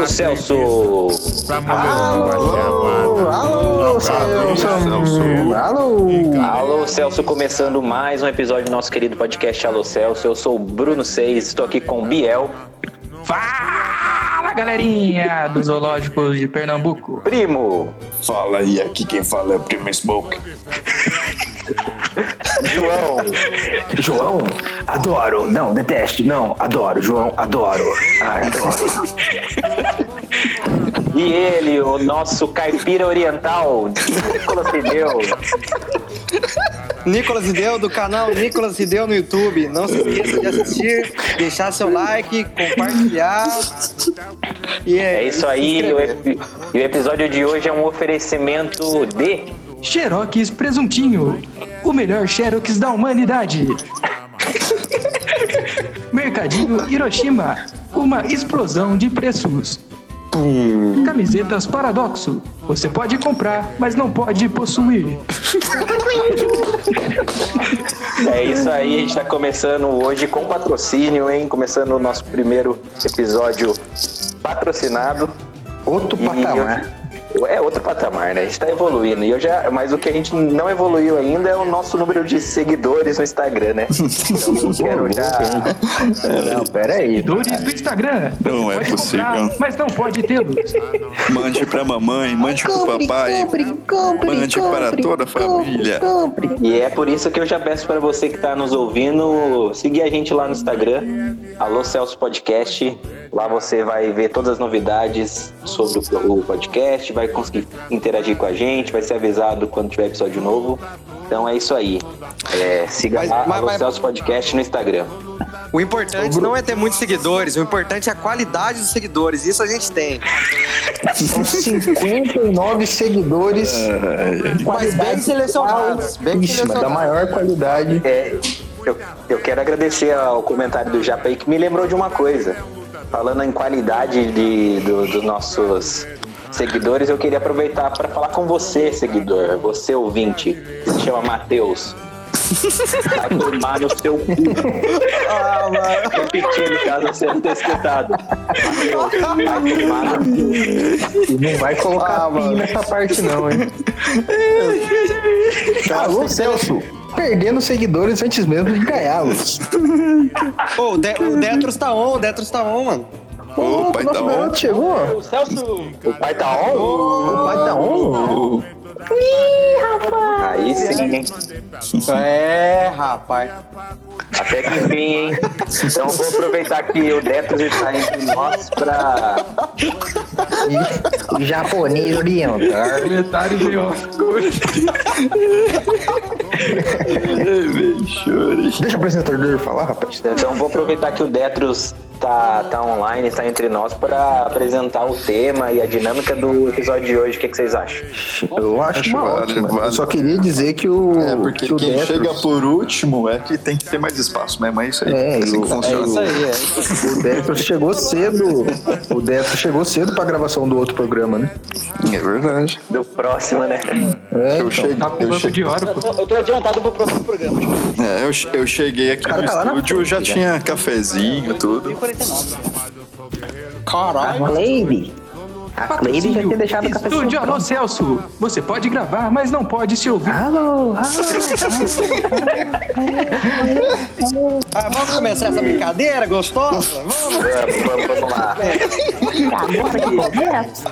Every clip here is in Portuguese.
Alô, Celso! Alô, alô, Celso! Alô! Alô, Celso, começando mais um episódio do nosso querido podcast Alô, Celso. Eu sou o Bruno Seis, estou aqui com o Biel. Fala, galerinha dos zoológicos de Pernambuco. Primo, Fala aí, aqui quem fala é o Primo Smoke. João João, adoro. Não, deteste. Não, adoro. João, adoro. Ai, adoro. e ele, o nosso caipira oriental, Nicolas Pneu. Nicolas Ideu, do canal Nicolas Ideu no YouTube. Não se esqueça de assistir, deixar seu like, compartilhar. E É isso aí, se o, e o episódio de hoje é um oferecimento de Xerox Presuntinho, o melhor Xerox da humanidade. Mercadinho Hiroshima, uma explosão de preços. Camisetas Paradoxo, você pode comprar, mas não pode possuir. É isso aí, a gente tá começando hoje com patrocínio, hein? Começando o nosso primeiro episódio patrocinado. Outro E patamar. É outro patamar, né? A gente tá evoluindo. E eu já, mas o que a gente não evoluiu ainda é o nosso número de seguidores no Instagram, né? Então, eu quero já. Não, pera aí. Seguidores do Instagram. Não é possível. comprar, mas não pode tê-los. Mande pra mamãe, mande pro papai, mande para toda a família. E é por isso que eu já peço para você que tá nos ouvindo seguir a gente lá no Instagram, Alô Celso Podcast. Lá você vai ver todas as novidades sobre o o podcast, vai conseguir interagir com a gente, vai ser avisado quando tiver episódio novo. Então é isso aí. É, siga Mas- lá mas- mas- Celso Podcast no Instagram. O importante não é ter muitos seguidores, o importante é a qualidade dos seguidores. Isso a gente tem. São 59 seguidores. Mas bem selecionados, bem altíssima, da selecionados. maior qualidade. É, eu, eu quero agradecer ao comentário do Japa aí que me lembrou de uma coisa. Falando em qualidade de, do- dos nossos seguidores, eu queria aproveitar para falar com você, seguidor, você ouvinte, que se chama Matheus. Vai tomar no seu cu. Ah, mano. Repetindo, caso você não tenha escutado. Vai tomar no cu. E não vai colocar Ah, mano. nessa parte, não, hein? Alô, Celso. Perdendo seguidores antes mesmo de ganhá-los. Pô, o, De- o Detros tá on, o Detros tá on, mano. Ô, pai, nosso tá on. garoto chegou. O Celso, o pai tá on? O pai tá on. Aí sim, hein? É, rapaz. Até que enfim, hein? Então vou aproveitar que o Detros está entre nós pra. Japonês oriental. Comentário de. Deixa o apresentador falar, rapaz. Então vou aproveitar que o Detros tá, tá online, está entre nós para apresentar o tema e a dinâmica do episódio de hoje. O que, que vocês acham? Eu acho Acho uma ótima. vale. Eu só queria dizer que o. É, porque que o quem Detros- chega por último é que tem que ter mais espaço mesmo, é isso aí. É, assim eu- que É funciona. isso aí, é isso aí. O Detros chegou cedo. O Detros chegou cedo pra gravação do outro programa, né? É verdade. Do próximo, né? É, Eu então. cheguei, Tá com eu, banco che- de ouro, pô. Eu tô adiantado pro próximo programa. é, eu, eu cheguei aqui Cara, no tá lá na estúdio, já frente, tinha cafezinho, tudo. 49. A Cleide. A Cleide já tinha deixado o café Estúdio Alô Celso, você pode gravar, mas não pode se ouvir. Alô, alô. Ah, vamos começar essa brincadeira gostosa? Vamos. Vamos, vamos, vamos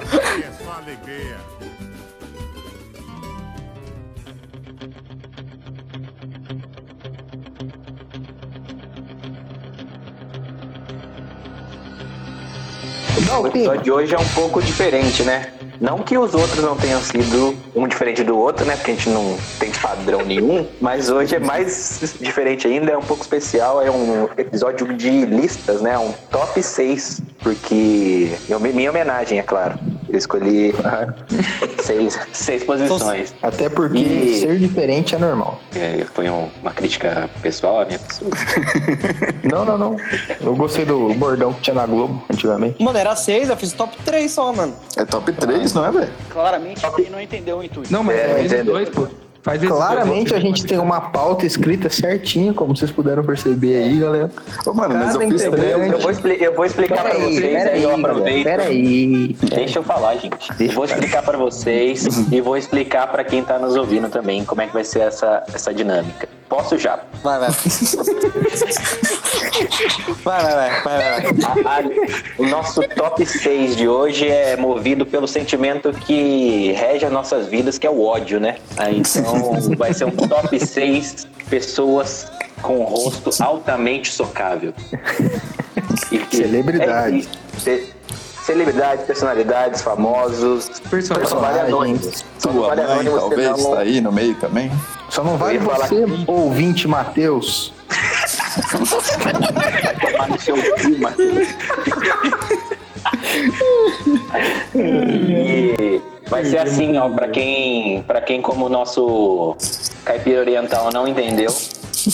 lá. O episódio de hoje é um pouco diferente, né? Não que os outros não tenham sido um diferente do outro, né? Porque a gente não tem padrão nenhum. Mas hoje é mais diferente ainda, é um pouco especial. É um episódio de listas, né? Um top 6. Porque. Minha homenagem, é claro. Eu escolhi seis, seis posições. Até porque E- ser diferente é normal. É, foi um- uma crítica pessoal à minha pessoa. Não, não, não. Eu gostei do bordão que tinha na Globo antigamente. Mano, era seis, eu fiz top 3 só, mano. É top 3, não é, velho? Claramente, quem não entendeu o intuito. Não, mas É, é, dois, pô. Faz Claramente a gente tem uma pauta escrita certinha, como vocês puderam perceber aí, galera. Ô, mano, mas eu fiz também. Eu vou, expli- eu vou explicar pra Peraí, vocês, aí peraí, eu aproveito. peraí. Deixa eu falar, gente. Deixa vou explicar pra vocês e vou explicar pra quem tá nos ouvindo também como é que vai ser essa, essa dinâmica. Posso já? Vai, vai. Vai, vai, vai. vai, vai, vai. A- a- o nosso top 6 de hoje é movido pelo sentimento que rege as nossas vidas, que é o ódio, né? Aí, então vai ser um top 6 pessoas com rosto altamente socável. E que- Celebridades. É, ce- celebridades, personalidades, famosos, Personagens. Só não Tua vale mãe, anônimos, talvez, senão- tá aí no meio também. Só não vale falar você, que- ouvinte Matheus. tomar no seu cu, Matheus. Vai ser assim, ó, pra quem, pra quem como o nosso caipira oriental não entendeu,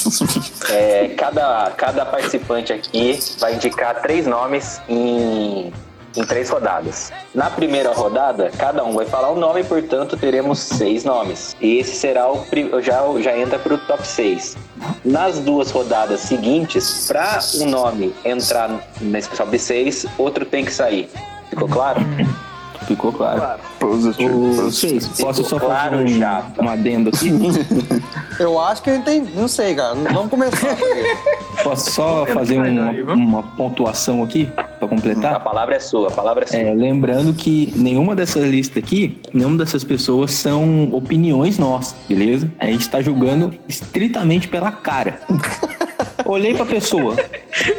é, cada, cada participante aqui vai indicar três nomes em, em três rodadas. Na primeira rodada, cada um vai falar um nome, portanto, teremos seis nomes. E esse será o já, já entra para o top 6. Nas duas rodadas seguintes, para um nome entrar nesse top 6, outro tem que sair. Ficou claro? Ficou claro. Positivo. Posso só fazer um, já. um adendo aqui? Eu acho que eu entendi. Não sei, cara. Vamos começar. Posso só fazer uma, uma pontuação aqui pra A completar? palavra é sua, a palavra é sua. É, lembrando que nenhuma dessas listas aqui, nenhuma dessas pessoas são opiniões nossas, beleza? A gente tá julgando estritamente pela cara. Olhei pra pessoa,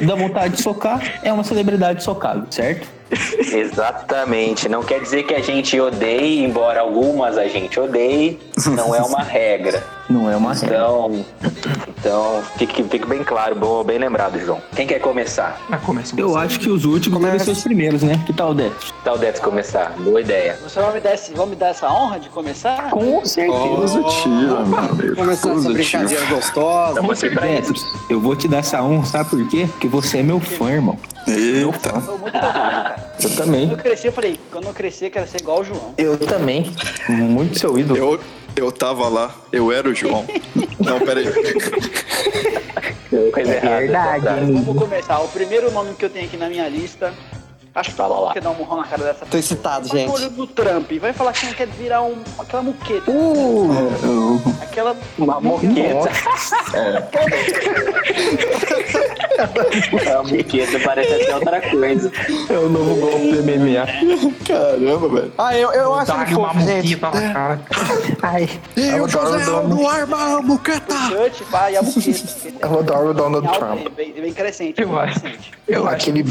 dá vontade de socar, é uma celebridade socável, certo? Exatamente. Não quer dizer que a gente odeie, embora algumas a gente odeie, não é uma regra. Não é uma regra. Então, então fique, fique bem claro, bom, bem lembrado, João. Quem quer começar? Ah, começa Eu acho que os últimos devem ser os primeiros, né? Que tal, Dex? Tal Dex começar. Boa ideia. Você vai me dar, esse, vai me dar essa honra de começar? Com certeza. Positivo, meu amigo. Começar essa brincadeira gostosa. Então. Dex, eu vou te dar essa honra, sabe por quê? Porque você é meu fã, irmão. Eita. Muito bom, cara. Eu Quando também. eu cresci, eu falei, quando eu crescer, eu quero ser igual o João. Eu também. Muito seu ídolo. Eu, eu tava lá, eu era o João. Não, peraí. Coisa É errada. verdade. Vamos começar. O primeiro nome que eu tenho aqui na minha lista. Acho que Fala lá. quer dar um murrão na cara dessa Tô excitado, Vai gente. olho do Trump. Vai falar que não quer virar um, aquela muqueta. Uh, Aquela. Uma moqueta. A moqueta parece até outra coisa. é o novo golpe do MMA. Caramba, velho. Ah, eu, eu acho ele uma moquita na cara. Ai, E eu o José no arma, muqueta. Chute, pá, e a muqueta. eu adoro o Donald Trump. Bem, bem crescente. Eu acho. crescente. Eu acho Aquele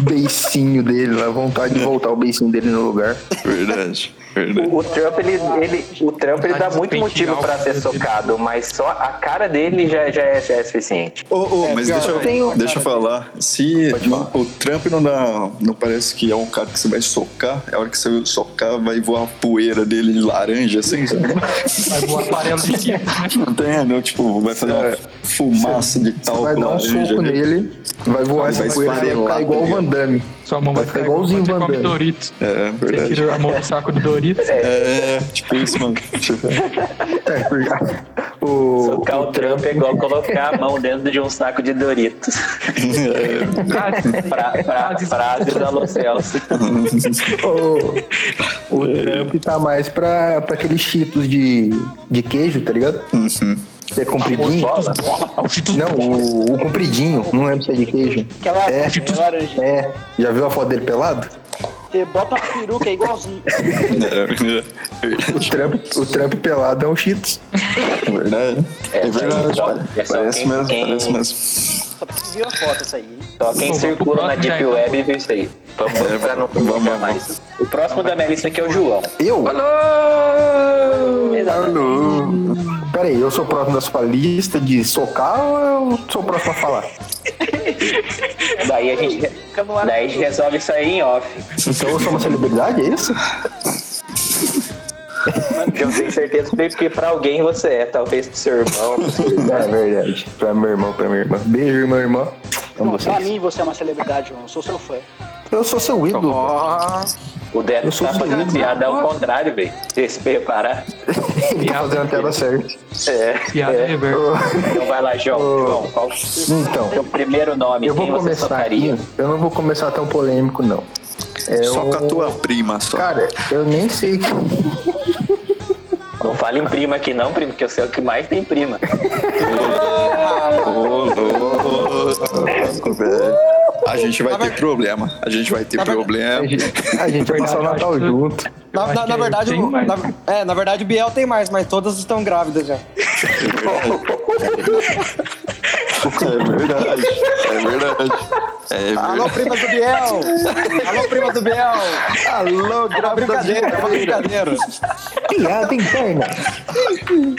beicinho dele, a vontade de voltar o beicinho dele no lugar. Verdade, verdade. O Trump, ele, ele, o Trump, ele dá muito motivo o pra ser socado, mas só a cara dele já, já, é, já é suficiente. Ô, ô, mas pior, deixa, eu, tenho- deixa eu falar. Se falar. o Trump não dá. Não parece que é um cara que você vai socar, é a hora que você socar, vai voar uma poeira dele de laranja, assim, sabe? Vai voar farelo de quê? Não tem, não, tipo, vai fazer uma fumaça de Você talco vai dar um soco nele, vai voar essa poeira, vai esfarelar, ficar igual o tá Van Damme. Sua mão vai, Vai ficar igualzinho igual o você Van. Doritos. É, Você verdade. tira a mão do saco do Doritos. É, tipo isso, mano. É, porque o, Socar o Trump é igual colocar a mão dentro de um saco de Doritos. Fra, fra, frase da Lo Celso. o, o Trump tá mais pra, pra aqueles cheetos de, de queijo, tá ligado? É compridinho. Bola. Não, o, o compridinho, não lembro se é de queijo. Aquela É. aquela laranja. É, já viu a foto dele pelado? Você bota uma peruca é igualzinho. É, O Trump, o Trump pelado é um Cheetos. verdade. É verdade, só- cara. é só Parece quem- mesmo, quem- parece mesmo. Só precisa ver a foto essa aí. hein? Só quem pro circula na Deep já, Web viu isso aí. Vamos, vamos pra não vamos, mais. O próximo da minha lista aqui é o João. Eu? Exatamente. Pera aí, eu sou o próximo da sua lista de socar ou eu sou o próximo a falar? Daí a gente, daí a gente resolve isso aí em off. Então eu sou uma celebridade, é isso? Eu tenho certeza porque pra alguém você é, talvez pro seu irmão. pro seu irmão. É verdade. Pra meu irmão, pra minha irmã. Beijo, irmã, irmã. Amo Pra mim, você é uma celebridade, João. Eu sou seu fã. Eu sou seu ídolo. O Deco Eu sou tá fazendo feliz, piada ao contrário, velho. Se preparar. Fazendo a piada certa. É. Piada é. reversa. Então vai lá, João. João, qual Então, o seu primeiro nome? eu vou Quem você começar aqui. Eu não vou começar tão polêmico, não. É Só o- com a tua prima, só. Cara, eu nem sei. Não fale em prima aqui não, primo, que eu sei o que mais tem prima. Ô, louco, velho. A gente vai ter problema. A gente vai ter problema. A gente, a gente vai passar o Natal junto. Na, na- na verdade, o- na, é, na verdade o Biel tem mais, mas todas estão grávidas já. É verdade. É verdade. É Alô, verdade. prima do Biel! Alô, prima do Biel! Alô, uma brincadeira, é uma brincadeira. Piada interna.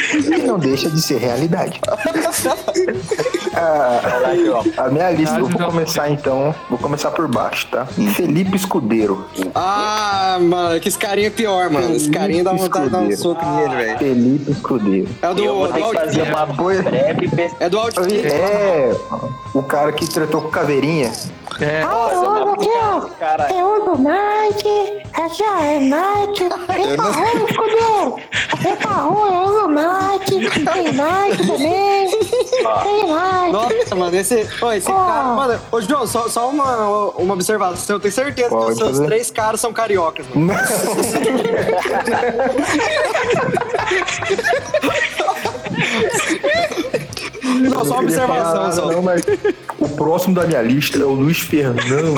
Que não deixa de ser realidade. Ah, a minha lista, eu vou começar então. Vou começar por baixo, tá? Felipe Escudeiro. Ah, mano, que esse carinha é pior, mano. Esse carinha dá vontade de dar um soco nele, velho. Felipe Escudeiro. É o do, do Outfit. uma breve. É do Outfit. É, o cara que tretou com caveirinha. É, Alô, Miguel! Caralho. É o do Nike, essa é Nike, pra rua, escudeiro! Rua, é o do Nike, tem Nike também, tem Nike. Nossa, mano, esse. Esse Ó. cara. Mano, ô, João, só, só uma, uma observação. Eu tenho certeza Pode que os seus três caras são cariocas, mano. Não, só uma observação, só. Não, mas o próximo da minha lista é o Luiz Fernando,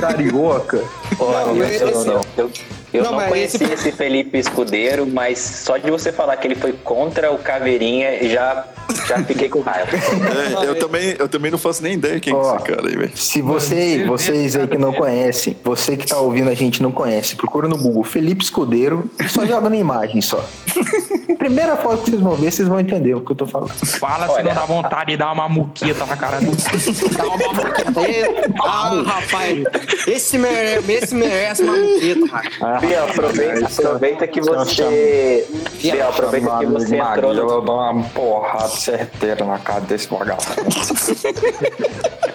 carioca. Ó, Não, eu, mas eu esse- não, eu, eu Não, não conheci esse- esse... Felipe Escudeiro, mas só de você falar que ele foi contra o Caveirinha, já, já fiquei com raiva. É, eu, também, eu também não faço nem ideia quem é esse cara aí, velho. Se você, vocês aí que não conhecem, você que tá ouvindo a gente não conhece, procura no Google Felipe Escudeiro e só joga na imagem só. Primeira foto que vocês vão ver, vocês vão entender o que eu tô falando. fala se Olha. não dá vontade de dar uma muqueta na cara do. Dá uma muqueta. Ah, rapaz. Esse merece, esse merece uma muqueta, rapaz. Biel, aproveita, aproveita que você. Biel, aproveita que você entrou no. dou uma porrada certeira na cara desse vagabundo.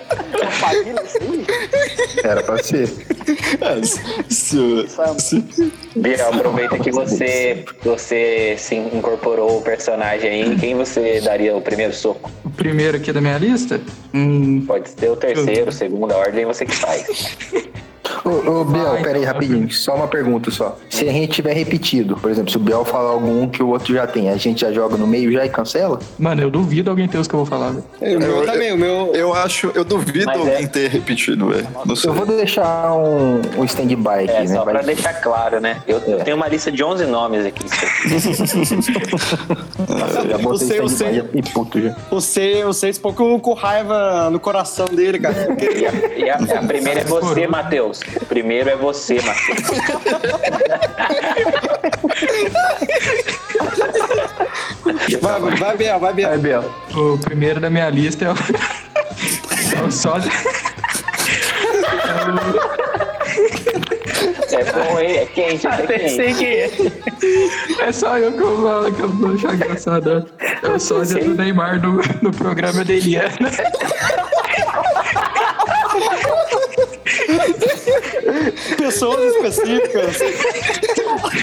Era pra ser. É, se- se- Biel, aproveita que você, você se incorporou o personagem aí. Quem você daria o primeiro soco? O primeiro aqui da minha lista? Hum, Pode ser o terceiro, segunda ordem, você que faz. Ô, ô Biel, Vai, pera aí, então, rapidinho. Só uma pergunta só. Se a gente tiver repetido, por exemplo, se o Biel falar algum que o outro já tem, a gente já joga no meio já e cancela? mano, eu duvido alguém ter os que eu vou falar, velho. O meu também, o meu. eu acho, eu duvido Mas alguém é. ter repetido, velho. Sei. Eu vou deixar um, um stand-by aqui, É, né? só Vai- pra deixar claro, né? Eu, eu É. tenho uma lista de 11 nomes aqui. Já botei Eu sei, eu e puto já. Você, você pouco com raiva no coração dele, cara. E a, e a- a primeira é você, Matheus. O primeiro é você, Matheus. Vai, vai, Biel, vai, Biel. Aí, Biel. O primeiro da minha lista é o. é o sósia. É bom, hein? É quente, é quente. é. É só eu que eu falo que eu vou achar engraçado. É o sósia do Neymar no, no programa da Eliana. Pessoas específicas.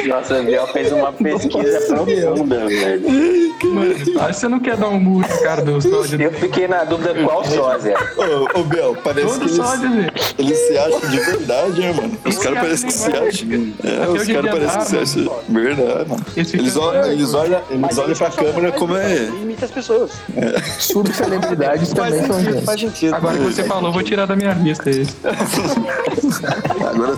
Nossa, o Biel fez uma pesquisa profunda, velho. Mano, acho que você não quer dar um murro cara do sósia. Eu fiquei na dúvida qual sósia. Ô, ô Bel, parece que Todo eles, sósia, velho. eles se acham de verdade, né, mano? Os caras parecem que se acham. É, os caras parecem que se acham. Verdade, mano. Eles Eles olham, eles olham, eles olham pra câmera como é. isso, Imita as pessoas. Subcelebridades Faz também são gente. faz sentido. Agora que você falou, vou tirar da minha lista esse. Agora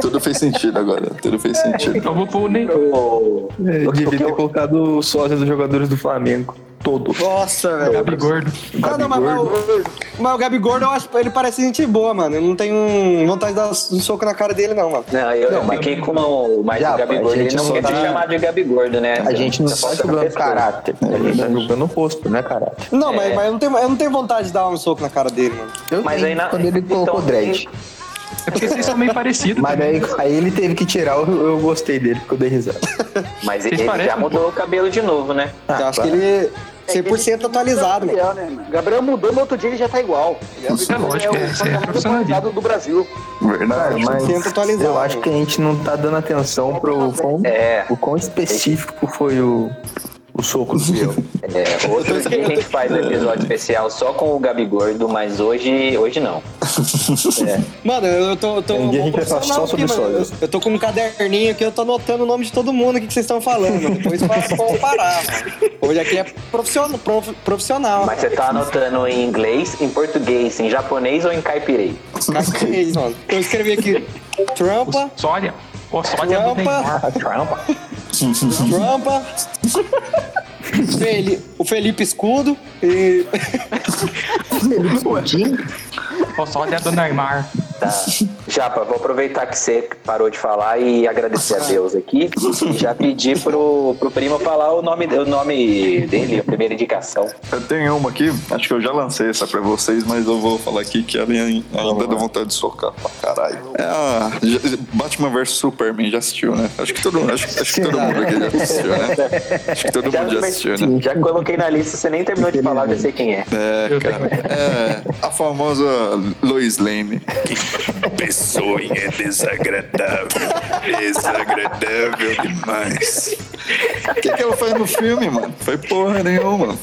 tudo fez sentido agora. Tudo fez sentido. Então eu vou pôr o. O- Eu devia ter colocado o sósia dos jogadores do Flamengo. Todos. Nossa, velho. Gabi Gordo. Ah, não, mas, mas, o- mas o Gabi Gordo, eu acho que ele parece gente boa, mano. Eu não tenho vontade de dar um soco na cara dele, não, mano. Não, eu, Não, mas- fiquei com o mais Já, o Gabi Gordo. Ele gente não quer tá- ser chamado de Gabi Gordo, né? A gente não está julgando caráter. A gente tá julgando o rosto, né, caráter? Não, mas, É. mas eu, não tenho, eu não tenho vontade de dar um soco na cara dele, mano. Eu Mas tenho, aí na- quando ele colocou então, dread. É porque vocês são meio parecidos. Mas também. daí, aí ele teve que tirar, eu, eu gostei dele, porque eu dei risada. Mas Vocês ele parecem já mudou o cabelo de novo, né? Ah, eu acho claro. que ele. É que ele 100% atualizado, mano. Gabriel, né, mano? Gabriel mudou, no outro dia ele já tá igual. É lógico, o é, isso é mais profissionalismo. atualizado do Brasil. Verdade. Mas 100% atualizado. eu acho que a gente não tá dando atenção pro quão, É. o quão específico foi o, o soco do Biel. É, outro dia a gente faz um episódio especial só com o Gabi Gordo, mas hoje, hoje não. Mano, eu tô. Eu tô Um dia a gente vai falar só sobre aqui, mano. Eu tô com um caderninho aqui, eu tô anotando o nome de todo mundo aqui que vocês estão falando. Depois pra comparar, mano. Hoje aqui é profissional. prof- profissional. Mas você tá anotando em inglês, em português, em japonês ou em caipirei? Cacete, mano. Eu escrevi aqui Trumpa, Sória. Do Trampa. Neymar. Trump. Trumpa. Feli- o Felipe Escudo e. Ó, Sória do Neymar. Tá. Japa, vou aproveitar que você parou de falar e agradecer a Deus aqui. Já pedir pro, pro primo falar o nome, o nome dele, a primeira indicação. Eu tenho uma aqui, acho que eu já lancei essa pra vocês, mas eu vou falar aqui que ela ainda dá vontade de socar pra caralho. É a já- Batman vs Superman, já assistiu, né? Acho que todo, mundo- acho, acho que todo mundo aqui já assistiu, né? Acho que todo mundo já assistiu, né? Já coloquei na lista, você nem terminou de falar, já sei quem é. É, cara. É a famosa Lois Lane. Que pessoa é desagradável. Desagradável demais. O que, que ela faz no filme, mano? Foi porra nenhuma.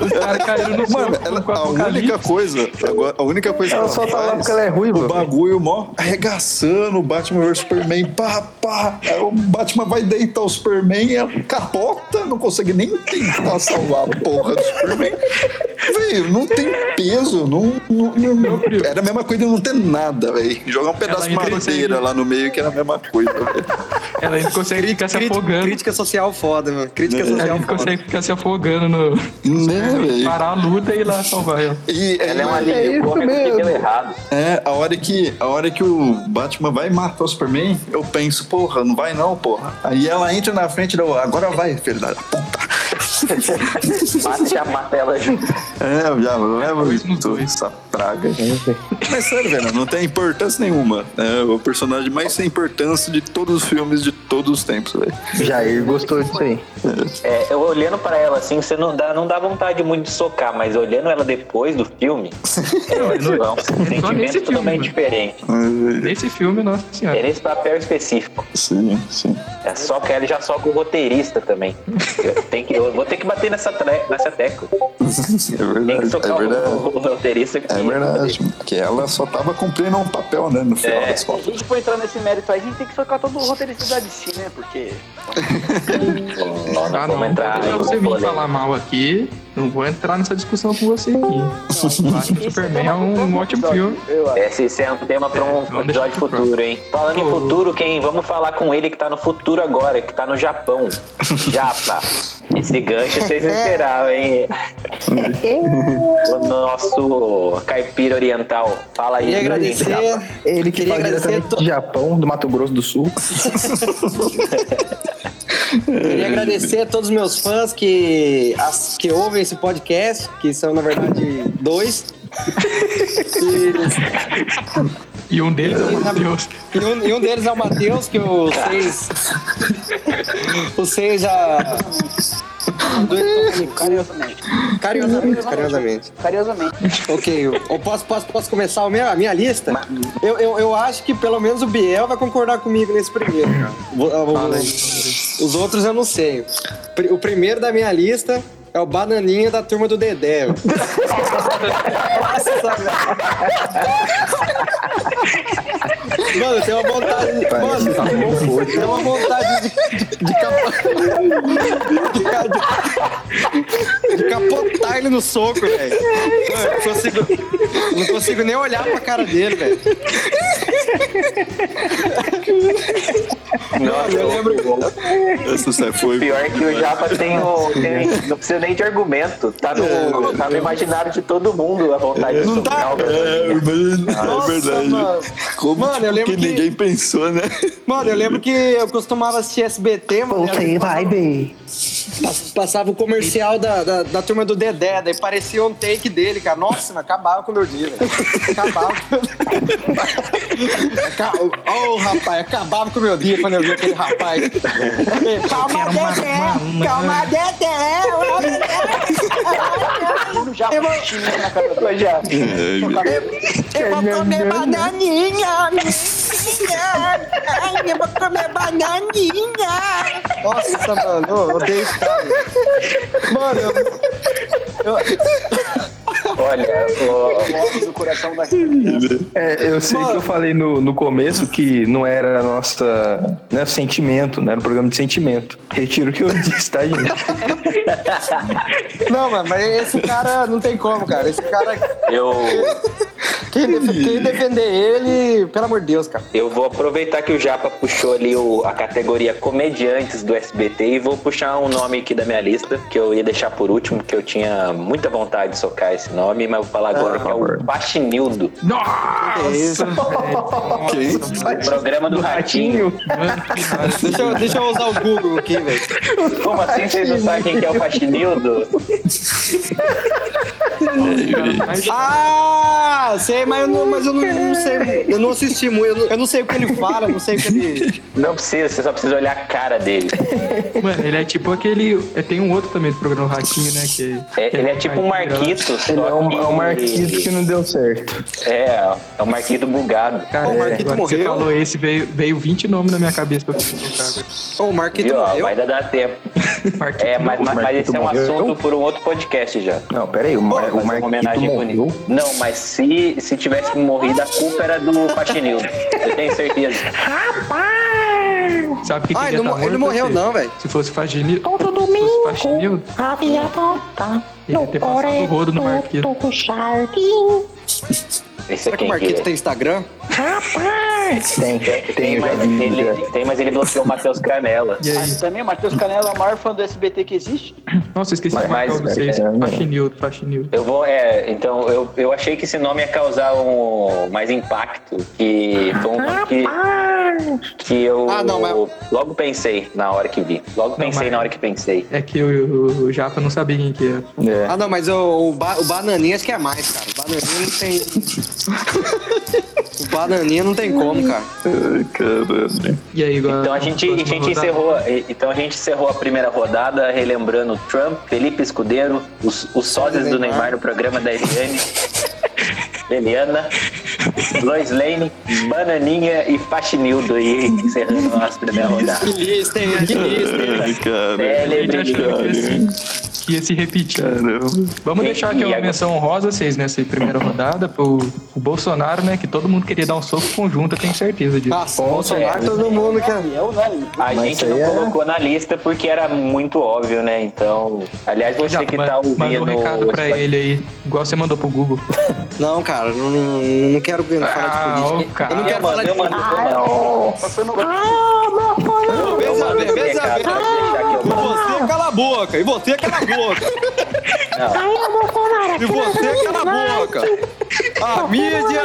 Os caras caíram no Mano, ela, a única coisa, agora, a única coisa Ela que só ela tá lá porque ela é ruiva, o bagulho mó arregaçando o Batman vs Superman, pá, pá. Aí o Batman vai deitar o Superman, ela capota, não consegue nem tentar salvar a porra do Superman. Velho, não tem peso, não, não- não- era a mesma coisa de não ter nada, velho. Jogar um pedaço de madeira lá no meio que era a mesma coisa, velho. Ela ainda consegue ficar se afogando. crítica social foda, mano. Crítica Ela social ainda foda. consegue ficar se afogando no. Né, velho? Parar a luta e ir lá salvar ela. E, Ela é um é, alívio isso mesmo. deu errado. É, a hora que, a hora que o Batman vai matar o Superman, eu penso, porra, não vai não, porra. Aí ela entra na frente do. Agora vai, filho da puta. Mata, já mata ela junto. É, eu já levo Dois praga. Mas sério, velho, não tem importância nenhuma. É o personagem mais sem importância de todos os filmes de todos os tempos, velho. Jair gostou disso aí. É, eu olhando pra ela assim, você não dá, não dá vontade muito de socar, mas olhando ela depois do filme, é, Não, é um sentimento nesse filme, totalmente diferente. Nesse filme, nossa É senhora. nesse papel específico. Sim, sim. É só que ela já soca o roteirista também. Eu, tenho que, eu vou ter que bater nessa, nessa tecla. É Tem que verdade, socar é o, verdade. o roteirista. que- É verdade, porque ela só tava cumprindo um papel, né, no final É. das Se a contas. gente for entrar nesse mérito aí, a gente tem que socar todo o roteirista da DC, né? Porque. Não, não Ah, não. entrar Se em você vir falar mal aqui, não vou entrar nessa discussão com você aqui. Eu acho que o Superman é um ótimo filme. Esse, esse é um tema para um vamos episódio futuro, hein? Falando em futuro, quem? Vamos falar com ele que tá no futuro agora, que tá no Japão. Japa. Esse gancho vocês não esperavam, hein? o nosso caipira oriental. Fala aí, Queria agradecer. Japa. Ele que Queria faz agradecer diretamente do Japão, do Mato Grosso do Sul. Queria agradecer a todos os meus fãs que, as- que ouvem esse podcast, que são, na verdade, dois. E um deles é o Matheus. E um, e um deles é o Matheus, que. Os seis já. Carinhosamente. Carinhosamente, carinhosamente. Carinhosamente. Ok, eu eu posso, posso, posso começar a minha, a minha lista? Eu, eu, eu acho que pelo menos o Biel vai concordar comigo nesse primeiro. O- o- os outros eu não sei. O primeiro da minha lista é o Bananinha da turma do Dedé. Nossa, Mano, eu tenho uma vontade. de- Mano, eu tenho uma vontade de, de, de, capa- de, Yeah. capotar ele no soco, velho. Não consigo, não consigo nem olhar pra cara dele, velho. Nossa, eu lembro- Essa você foi. Pior que o Japa tem o. tem- não precisa nem de argumento. Tá no, tá no imaginário de todo mundo a vontade de Não tá? É, Nossa, é verdade. mano. Como Mano, tipo, eu lembro que, que- ninguém pensou, né? Mano, eu lembro que eu costumava assistir SBT, mano. Você vai bem. Pass- Passava o comercial da, da, da turma do Dedé, daí parecia um take dele, cara. Nossa, mas acabava com o meu dia, velho. Acabava com Ô, rapaz, acabava com o meu dia quando eu vi aquele rapaz. Calma, Dedé! uma- uma- Calma, Dedé! chininho na cara já. Eu vou comer bananinha! Ai, eu vou comer bananinha! Nossa, mano, eu odeio esse cara. Mano, eu, Olha, Morre do coração da. É, eu sei que eu falei no, no começo que não era nossa. Não é sentimento, não era um programa de sentimento. Retiro o que eu disse, tá, gente? não, mano, mas esse cara não tem como, cara. Esse cara, eu, quem, def- quem defender ele, pelo amor de Deus, cara. eu vou aproveitar que o Japa puxou ali o- a categoria comediantes do SBT e vou puxar um nome aqui da minha lista, que eu ia deixar por último, que eu tinha muita vontade de socar esse nome, mas vou falar agora que é o Faxinildo. Nossa, velho. O programa do Ratinho. Que. Deixa eu, deixa eu usar o Google aqui, velho. Como assim vocês não sabem quem que é o Faxinildo? Mas- Ah, sei, mas eu não, mas eu não, não sei. Eu não assisti muito. Eu não, eu não sei o que ele fala, eu não sei o que ele. Não precisa, você só precisa olhar a cara dele. Mano, ele é tipo aquele. Tem um outro também do programa Ratinho, né? Que, É, que ele é tipo um Marquito, só Ele é um, é um Marquito que não deu certo. É, é um Marquito bugado. Cara, o Marquito agora que você morreu. falou esse, veio, veio 20 nomes na minha cabeça pra colocar. Ô, o Marquito Viu? Morreu. vai dar tempo. Marquito É, mas, mas, mas Marquito esse é um morreu? assunto por um outro podcast já. Não, peraí, o, Mar, o uma Marquito homenagem morreu. bonita. Não, mas se, se tivesse morrido, a culpa era do Faxinildo. Eu tenho certeza. Sabe o que Ah, ele não, tá ele morto, morreu não, velho. Se fosse Faginildo. Todo Se fosse domingo, Faxinildo, a via volta Ele ter passado o rodo no Marquito. Será é que o quem Marquito é? tem Instagram? Rapaz! Tem, Tem, tem, mas vi. ele, tem, mas ele bloqueou o Matheus Canela. E aí? Mas também, o Matheus Canela é o maior fã do SBT que existe. Nossa, esqueci Mas- de marcar mas- vocês. é, é, Faxinildo, Faxinildo. Eu vou, é, então, eu, eu achei que esse nome ia causar um mais impacto, que foi um nome que, que eu Ah, não, mas- logo pensei na hora que vi. Logo pensei mas- na hora que pensei. É que o, o, o Japa não sabia quem que era. É. Ah, não, mas o, o, ba, o Bananinha acho que é mais, cara. O Bananinha não tem. o Bananinha não tem como, cara. Ai, caralho. E aí, agora? Então a gente, a gente encerrou, então a gente encerrou a primeira rodada relembrando Trump, Felipe Escudeiro, os, os sósias do Neymar. Neymar no programa da Eliane, Eliana, Lois Lane, Bananinha e Faxinildo aí, encerrando a nossa primeira rodada. Que lista, hein? Que lista, hein? Ai, cara. Célebre Se, repetir. Caramba. Vamos E- deixar aqui e uma menção honrosa vocês nessa primeira rodada pro, pro Bolsonaro, né? Que todo mundo queria dar um soco conjunto, eu tenho certeza disso. Nossa, Bolsonaro, todo mundo quer. É unânime. A Mas gente não é- colocou na lista porque era muito óbvio, né? Então, aliás, você Já, que tá ouvindo... manda um recado pra ele aí, igual você mandou pro Google. Não, cara, não, não, não quero falar Ah, de política. cara. Eu não Eu quero falar mando, de eu política. eu Ah, Eu mando esse beleza, recado, beleza. pode deixar que eu E mando. você cala a boca, e você cala a boca, Aí, Bolsonaro, e você cala a boca. A mídia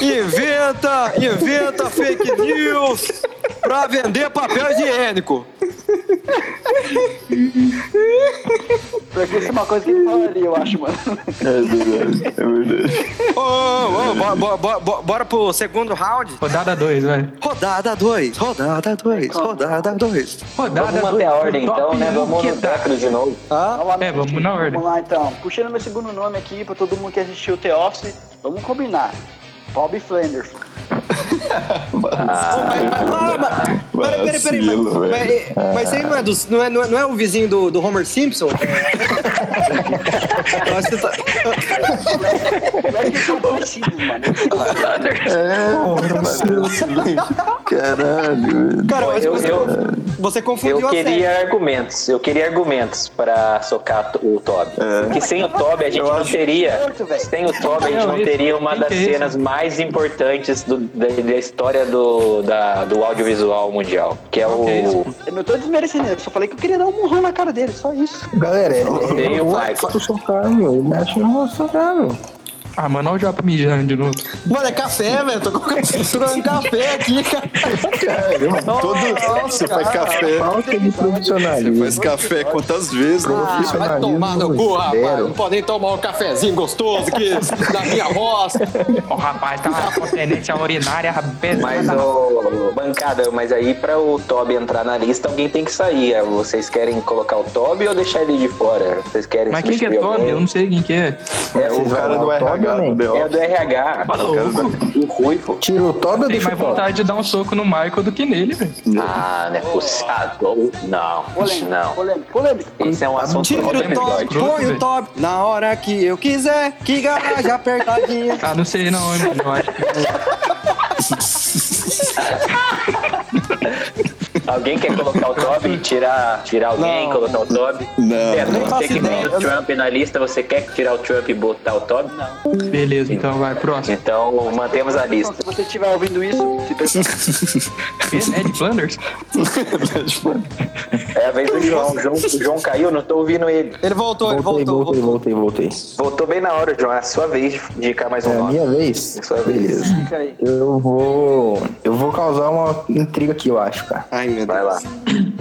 inventa, inventa fake news pra vender papel higiênico. Porque isso é uma coisa que ele falaria, eu acho, mano. É verdade, é verdade. Ô, ô, bo- bo- bo- bo- bora pro segundo round? Rodada 2, vai. Rodada 2, rodada 2, rodada 2. Rodada Vamos manter a dois, ordem top então, né? um Vamos que no dá. Decro de novo. Ah, Novamente, É, vamos na ordem. Vamos lá então. Puxando meu segundo nome aqui pra todo mundo que assistiu o The Office, vamos combinar. Bob Flanders. Peraí, peraí, peraí, mas, aí não é, do, não, é, não, é, não é o vizinho do, do Homer Simpson? Eu acho que você tá- são parecidos, mano. Caralho. Cara, eu Eu- você, eu- você confundiu Eu a série. queria argumentos, eu queria argumentos pra socar o Toby. Porque sem o Toby a gente não teria. Sem o Toby a gente Não, teria uma das é cenas mais importantes do- da, da história do, da- do audiovisual mundial. Que é é o. Eu não tô desmerecendo, eu só falei que eu queria dar um murrão na cara dele, só isso. Galera, é, é o o Michael. Michael socar, meu. Ele mexe no socar, meu. Ah, mano, olha o Japa mijando de novo. Mano, é café, velho. Tô com- misturando café aqui, cara. Caramba, todo. Você faz café. Falta de Você profissionalismo. faz café quantas vezes? né? Ah, vai tomar no cu, rapaz. Não podem tomar um cafezinho gostoso aqui da minha voz. O rapaz tá com tendência urinária. Mas, ô, bancada, mas aí pra o Toby entrar na lista, alguém tem que sair. Vocês querem colocar o Toby ou deixar ele de fora? Vocês querem Mas quem que é Toby? Eu não sei quem que é. É o cara do RH do BO. É do RH. O Ruivo. Tira o Toby ou Tem deixa mais o Toby? vontade de dar um soco no Michael do que nele, velho. Ah, não é possível. Ah, Não, Polêmica, não. polêmica, polêmica. Esse é um assunto Tira o top, episódio. Escroto, põe o velho. top na hora que eu quiser. Que garagem apertadinha. Ah, não sei não, mano. Eu acho que Alguém quer colocar o Toby? Tirar, tirar alguém, Não. colocar o Toby? Não. Beto, Nem você que tem o Trump na lista, você quer tirar o Trump e botar o Toby? Não. Beleza, então vai, próximo. Então mantemos a lista. Se você estiver ouvindo isso, se. Esse é Ed Flanders? É a vez do João. O João, o João caiu, não tô ouvindo ele. Ele voltou, ele Voltei, voltou. voltei, voltou. voltei, voltei. Voltou bem na hora, João. É a sua vez de indicar mais um É a nome. minha vez? É sua vez. Beleza. Aí. Eu vou. Eu vou causar uma intriga aqui, eu acho, cara. Ai, meu Vai lá.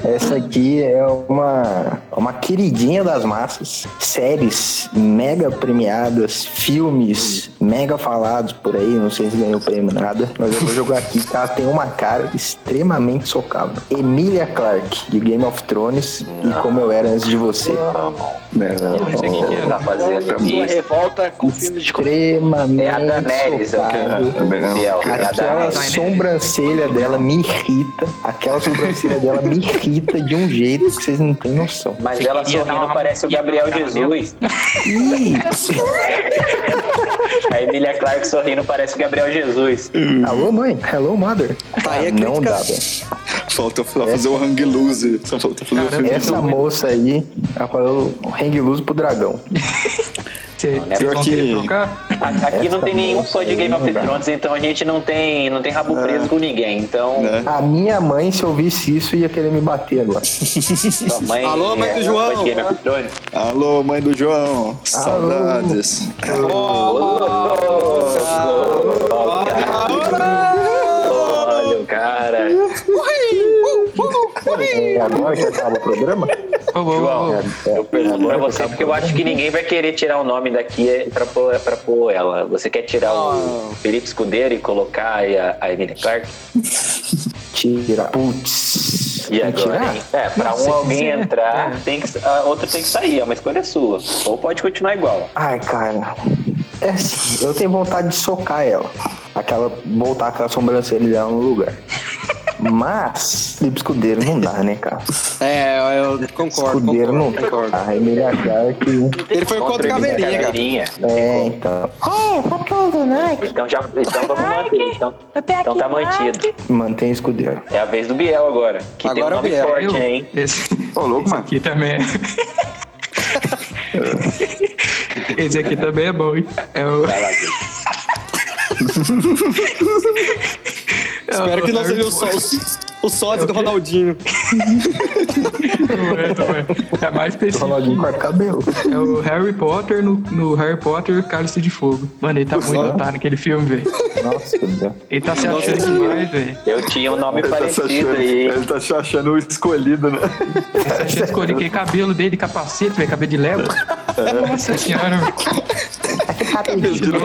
Essa aqui é uma, uma queridinha das massas. Séries mega premiadas, filmes mega falados por aí. Não sei se ganhou prêmio nada, mas eu vou jogar aqui que ela tem uma cara extremamente socável. Emilia Clarke, de Game of Thrones e Como Eu Era Antes de Você. Não sei quem que é. Tá Sua isso. revolta com filmes de Extremamente É a Daenerys, é o é Aquela sobrancelha dela me irrita. Aquela sobrancelha dela me irrita de um jeito que vocês não têm noção. Mas ela queria dar sorrindo uma parece o Gabriel Jesus. A Emilia Clarke sorrindo parece o Gabriel Jesus. alô, mãe? Hello, mother. Tá aí a não dá, velho. Falta fazer o hang loose. Só falta fazer o hang Essa moça aí, ela falou hang loose pro dragão. É trocar? A- Aqui não tem nenhum fã de Game of Não. Thrones, então a gente não tem, não tem rabo preso com ninguém. Então, Né? A minha mãe, se ouvisse isso, ia querer me bater agora. mãe. Alô, mãe do é João. fã de Game of Thrones. Alô, mãe do João. Saudades. Olha o cara. É, agora que acaba o programa? João, eu pergunto pra você acaba porque eu acho que ninguém vai querer tirar o nome daqui é, pra pôr, pra pôr ela. Você quer tirar o Felipe Escudeiro e colocar a, a Emilia Clarke? Tira. Putz. E agora? É, pra Não, um alguém quiser. entrar, tem que, a outra tem que sair. É uma escolha sua. Ou pode continuar igual. Ai, cara. É assim, eu tenho vontade de socar ela. Aquela, voltar aquela sobrancelha dela no lugar. Mas, Felipe Escudeiro não dá, né, cara? É, eu concordo. Escudeiro não concordo, concordo. dá. Emilia Clarke. Ele foi contra o Caveirinha. É, então. É, tá tudo, né? Então já então vamos manter. Então, então tá mantido. Mantém escudeiro. É a vez do Biel agora. Que tem um Agora é o nome Biel. forte, Eu- hein? Esse, Ô, louco, esse mano. aqui também é. Esse aqui também é bom, hein? É o. Espero que não seja o, só, o sódio do Ronaldinho. Não é, não é. É mais específico. Ronaldinho corta cabelo. É o Harry Potter no, no Harry Potter Cálice de Fogo. Mano, ele tá muito otário naquele filme, velho. Nossa, Deus. Ele tá se achando demais, velho. Eu tinha um nome Ele tá, parecido achando, aí. ele tá se achando o escolhido, né? Ele tá achando escolher aquele cabelo dele, capacete, velho, cabelo de légua. Nossa senhora, velho.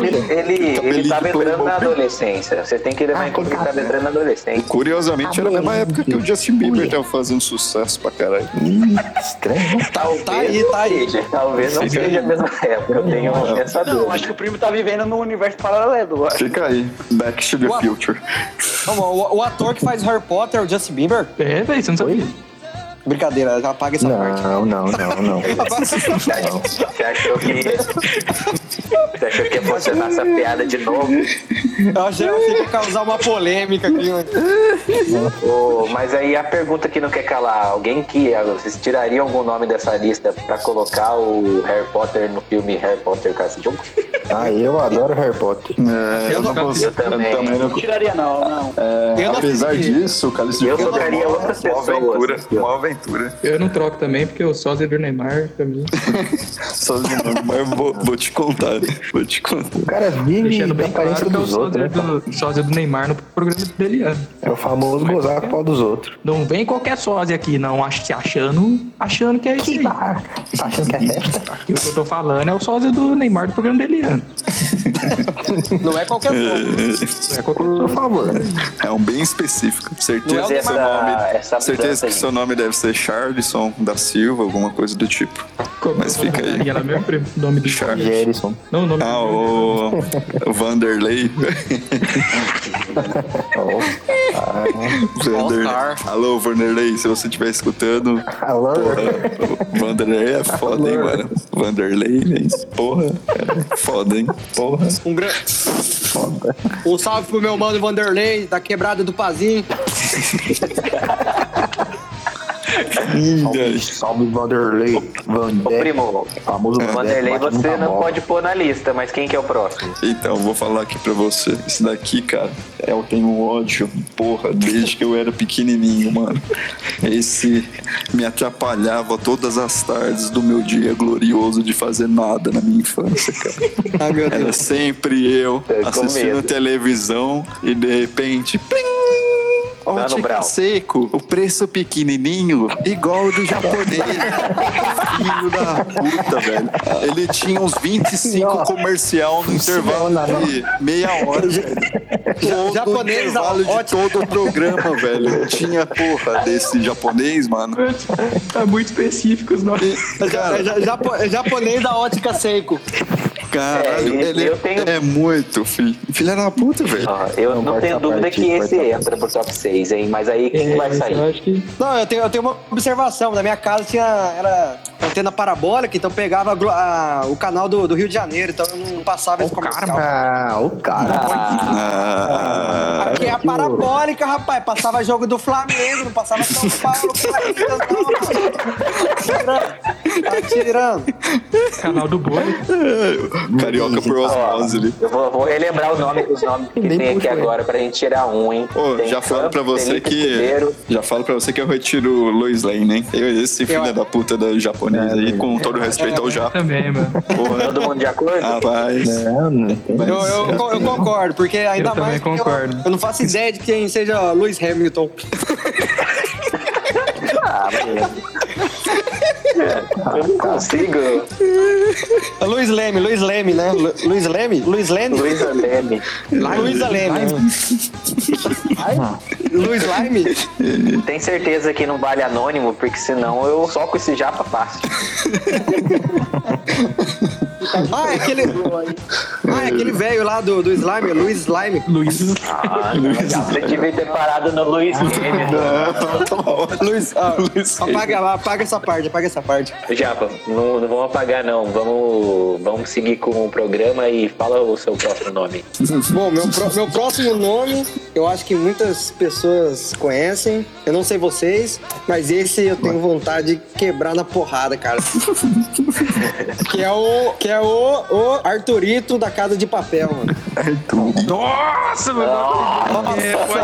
Ele, ele, ele tava Cabelinho entrando na adolescência. Você tem que levar em conta que ele tava entrando na adolescência. Curiosamente, era a mesma época que o Justin Bieber tava fazendo sucesso pra caralho. Estranho. Talvez Tá aí, não tá aí. seja, Talvez não seja a mesma época. Eu tenho essa Não, dúvida. acho que o primo tá vivendo num universo paralelo. Fica aí. Back to the. Future. Vamos, o ator que faz Harry Potter é o Justin Bieber? É, velho, você não sabia. Brincadeira, apaga essa parte. Não, não, não, não. Você achou que. Você achou que ia funcionar essa piada de novo? Eu achei que ia causar uma polêmica aqui, mano. Ô, mas aí a pergunta que não quer calar: alguém que. Vocês tirariam algum nome dessa lista pra colocar o Harry Potter no filme Harry Potter Casa de Jogo? Ah, eu adoro Harry Potter. É, eu, não consigo. Eu também. não- Não tiraria, não, não. é, Eu não apesar disso, o Cálice de Eu Fogo trocaria é uma- uma aventura. Uma aventura. Eu não troco também, porque o sósia do Neymar, pra mim. Mas eu vou, vou te contar. Vou te contar. O cara vive Deixando bem claro aparência que é o dos outros, sósia né? do, sósia do Neymar no programa dele. ano. É o famoso gozar com o pau dos outros. Não vem qualquer sósia aqui, não. Achando, achando que é isso aí. Tá achando que é festa? E o que eu tô falando é o sósia do Neymar do programa dele. ano. Não é qualquer coisa. Não é qualquer Por favor. É um bem específico. Certeza, Não é que, essa- seu nome, essa certeza que aí. seu nome deve ser Charlison da Silva, alguma coisa do tipo. Mas fica aí. Ela mesmo, primo, o nome do Charles. Gerson. Não, o nome Ah, do o, o Vanderlei. Vanderlei. Alô, Vanderlei, se você estiver escutando, Alô? Vanderlei é foda, hein, mano? Vanderlei, hein? Porra, é foda, hein? Porra. Um, gran... um salve pro meu mano Vanderlei, da quebrada do Pazinho. Salve, salve Vanderlei. Ô, Vanderlei. primo, Famoso Vanderlei você não bola. pode pôr na lista, mas quem que é o próximo? Então, vou falar aqui pra você. Esse daqui, cara, é, eu tenho um ódio, porra, desde que eu era pequenininho, mano. Esse me atrapalhava todas as tardes do meu dia glorioso de fazer nada na minha infância, cara. Ai, meu Era sempre eu É, assistindo televisão e de repente. Plim! Ótica Brown. seco, o preço pequenininho, igual o do japonês. Filho da puta, velho. Ele tinha uns 25 Nossa. comercial no intervalo Não, não, de meia hora, velho. Todo japonês, intervalo de ótimo. todo o programa, velho. Tinha, porra, desse japonês, mano. Tá muito específico os nomes. É, é japonês da ótica Seiko. Caralho, É, ele eu tenho- é muito, filho. Filha da puta, velho. Ó, eu não, Não, tenho dúvida que esse entra pro top 6, hein? Mas aí quem vai Esse sair? Eu acho que. Não, eu tenho, eu tenho uma observação. Na minha casa tinha era antena parabólica, então pegava a a- o canal do, do Rio de Janeiro, então eu não passava esse comercial. Ah, o cara. Ah, Aqui é a parabólica, rapaz. Passava jogo do Flamengo, não passava São Paulo. Tá tirando. Canal do Boi. carioca por osmose ali. Eu vou, vou relembrar o nome, os nomes que tem aqui agora pra gente tirar um, hein? Ô, Tem já falo pra você que. Já falo pra você que eu retiro o Lois Lane, hein? Eu, esse filho Eu- da puta do japonês aí, com todo respeito ao Japão. Também, mano. Porra, Todo mundo de acordo? rapaz. Não, não tem. Eu, eu, eu concordo, porque ainda Eu também mais. que concordo. Eu, eu não faço ideia de quem seja Lewis Hamilton. Ah, mas... Eu não consigo. É Luiz Leme, Luiz Leme, né? Lu- Luiz Leme? Luiz Leme? Luísa Leme. Luiz Leme. Luiz Lime? Tem certeza que não vale anônimo, porque senão eu soco esse japa fácil. Ah, é aquele. Ah, é aquele velho lá do, do Slime, Luiz Slime. Luiz. Ah, você devia ter parado no Luiz. Luiz, ah, Luiz apaga, apaga essa parte, apaga essa parte. Japa, não, não vamos apagar não. Vamos, vamos seguir com o programa e fala o seu próximo nome. Bom, meu, pró- meu próximo nome, eu acho que muitas pessoas conhecem. Eu não sei vocês, mas esse eu tenho vontade de quebrar na porrada, cara. que é o. Que é o, o Arthurito da Casa de Papel, mano. Nossa, mano. É, pode-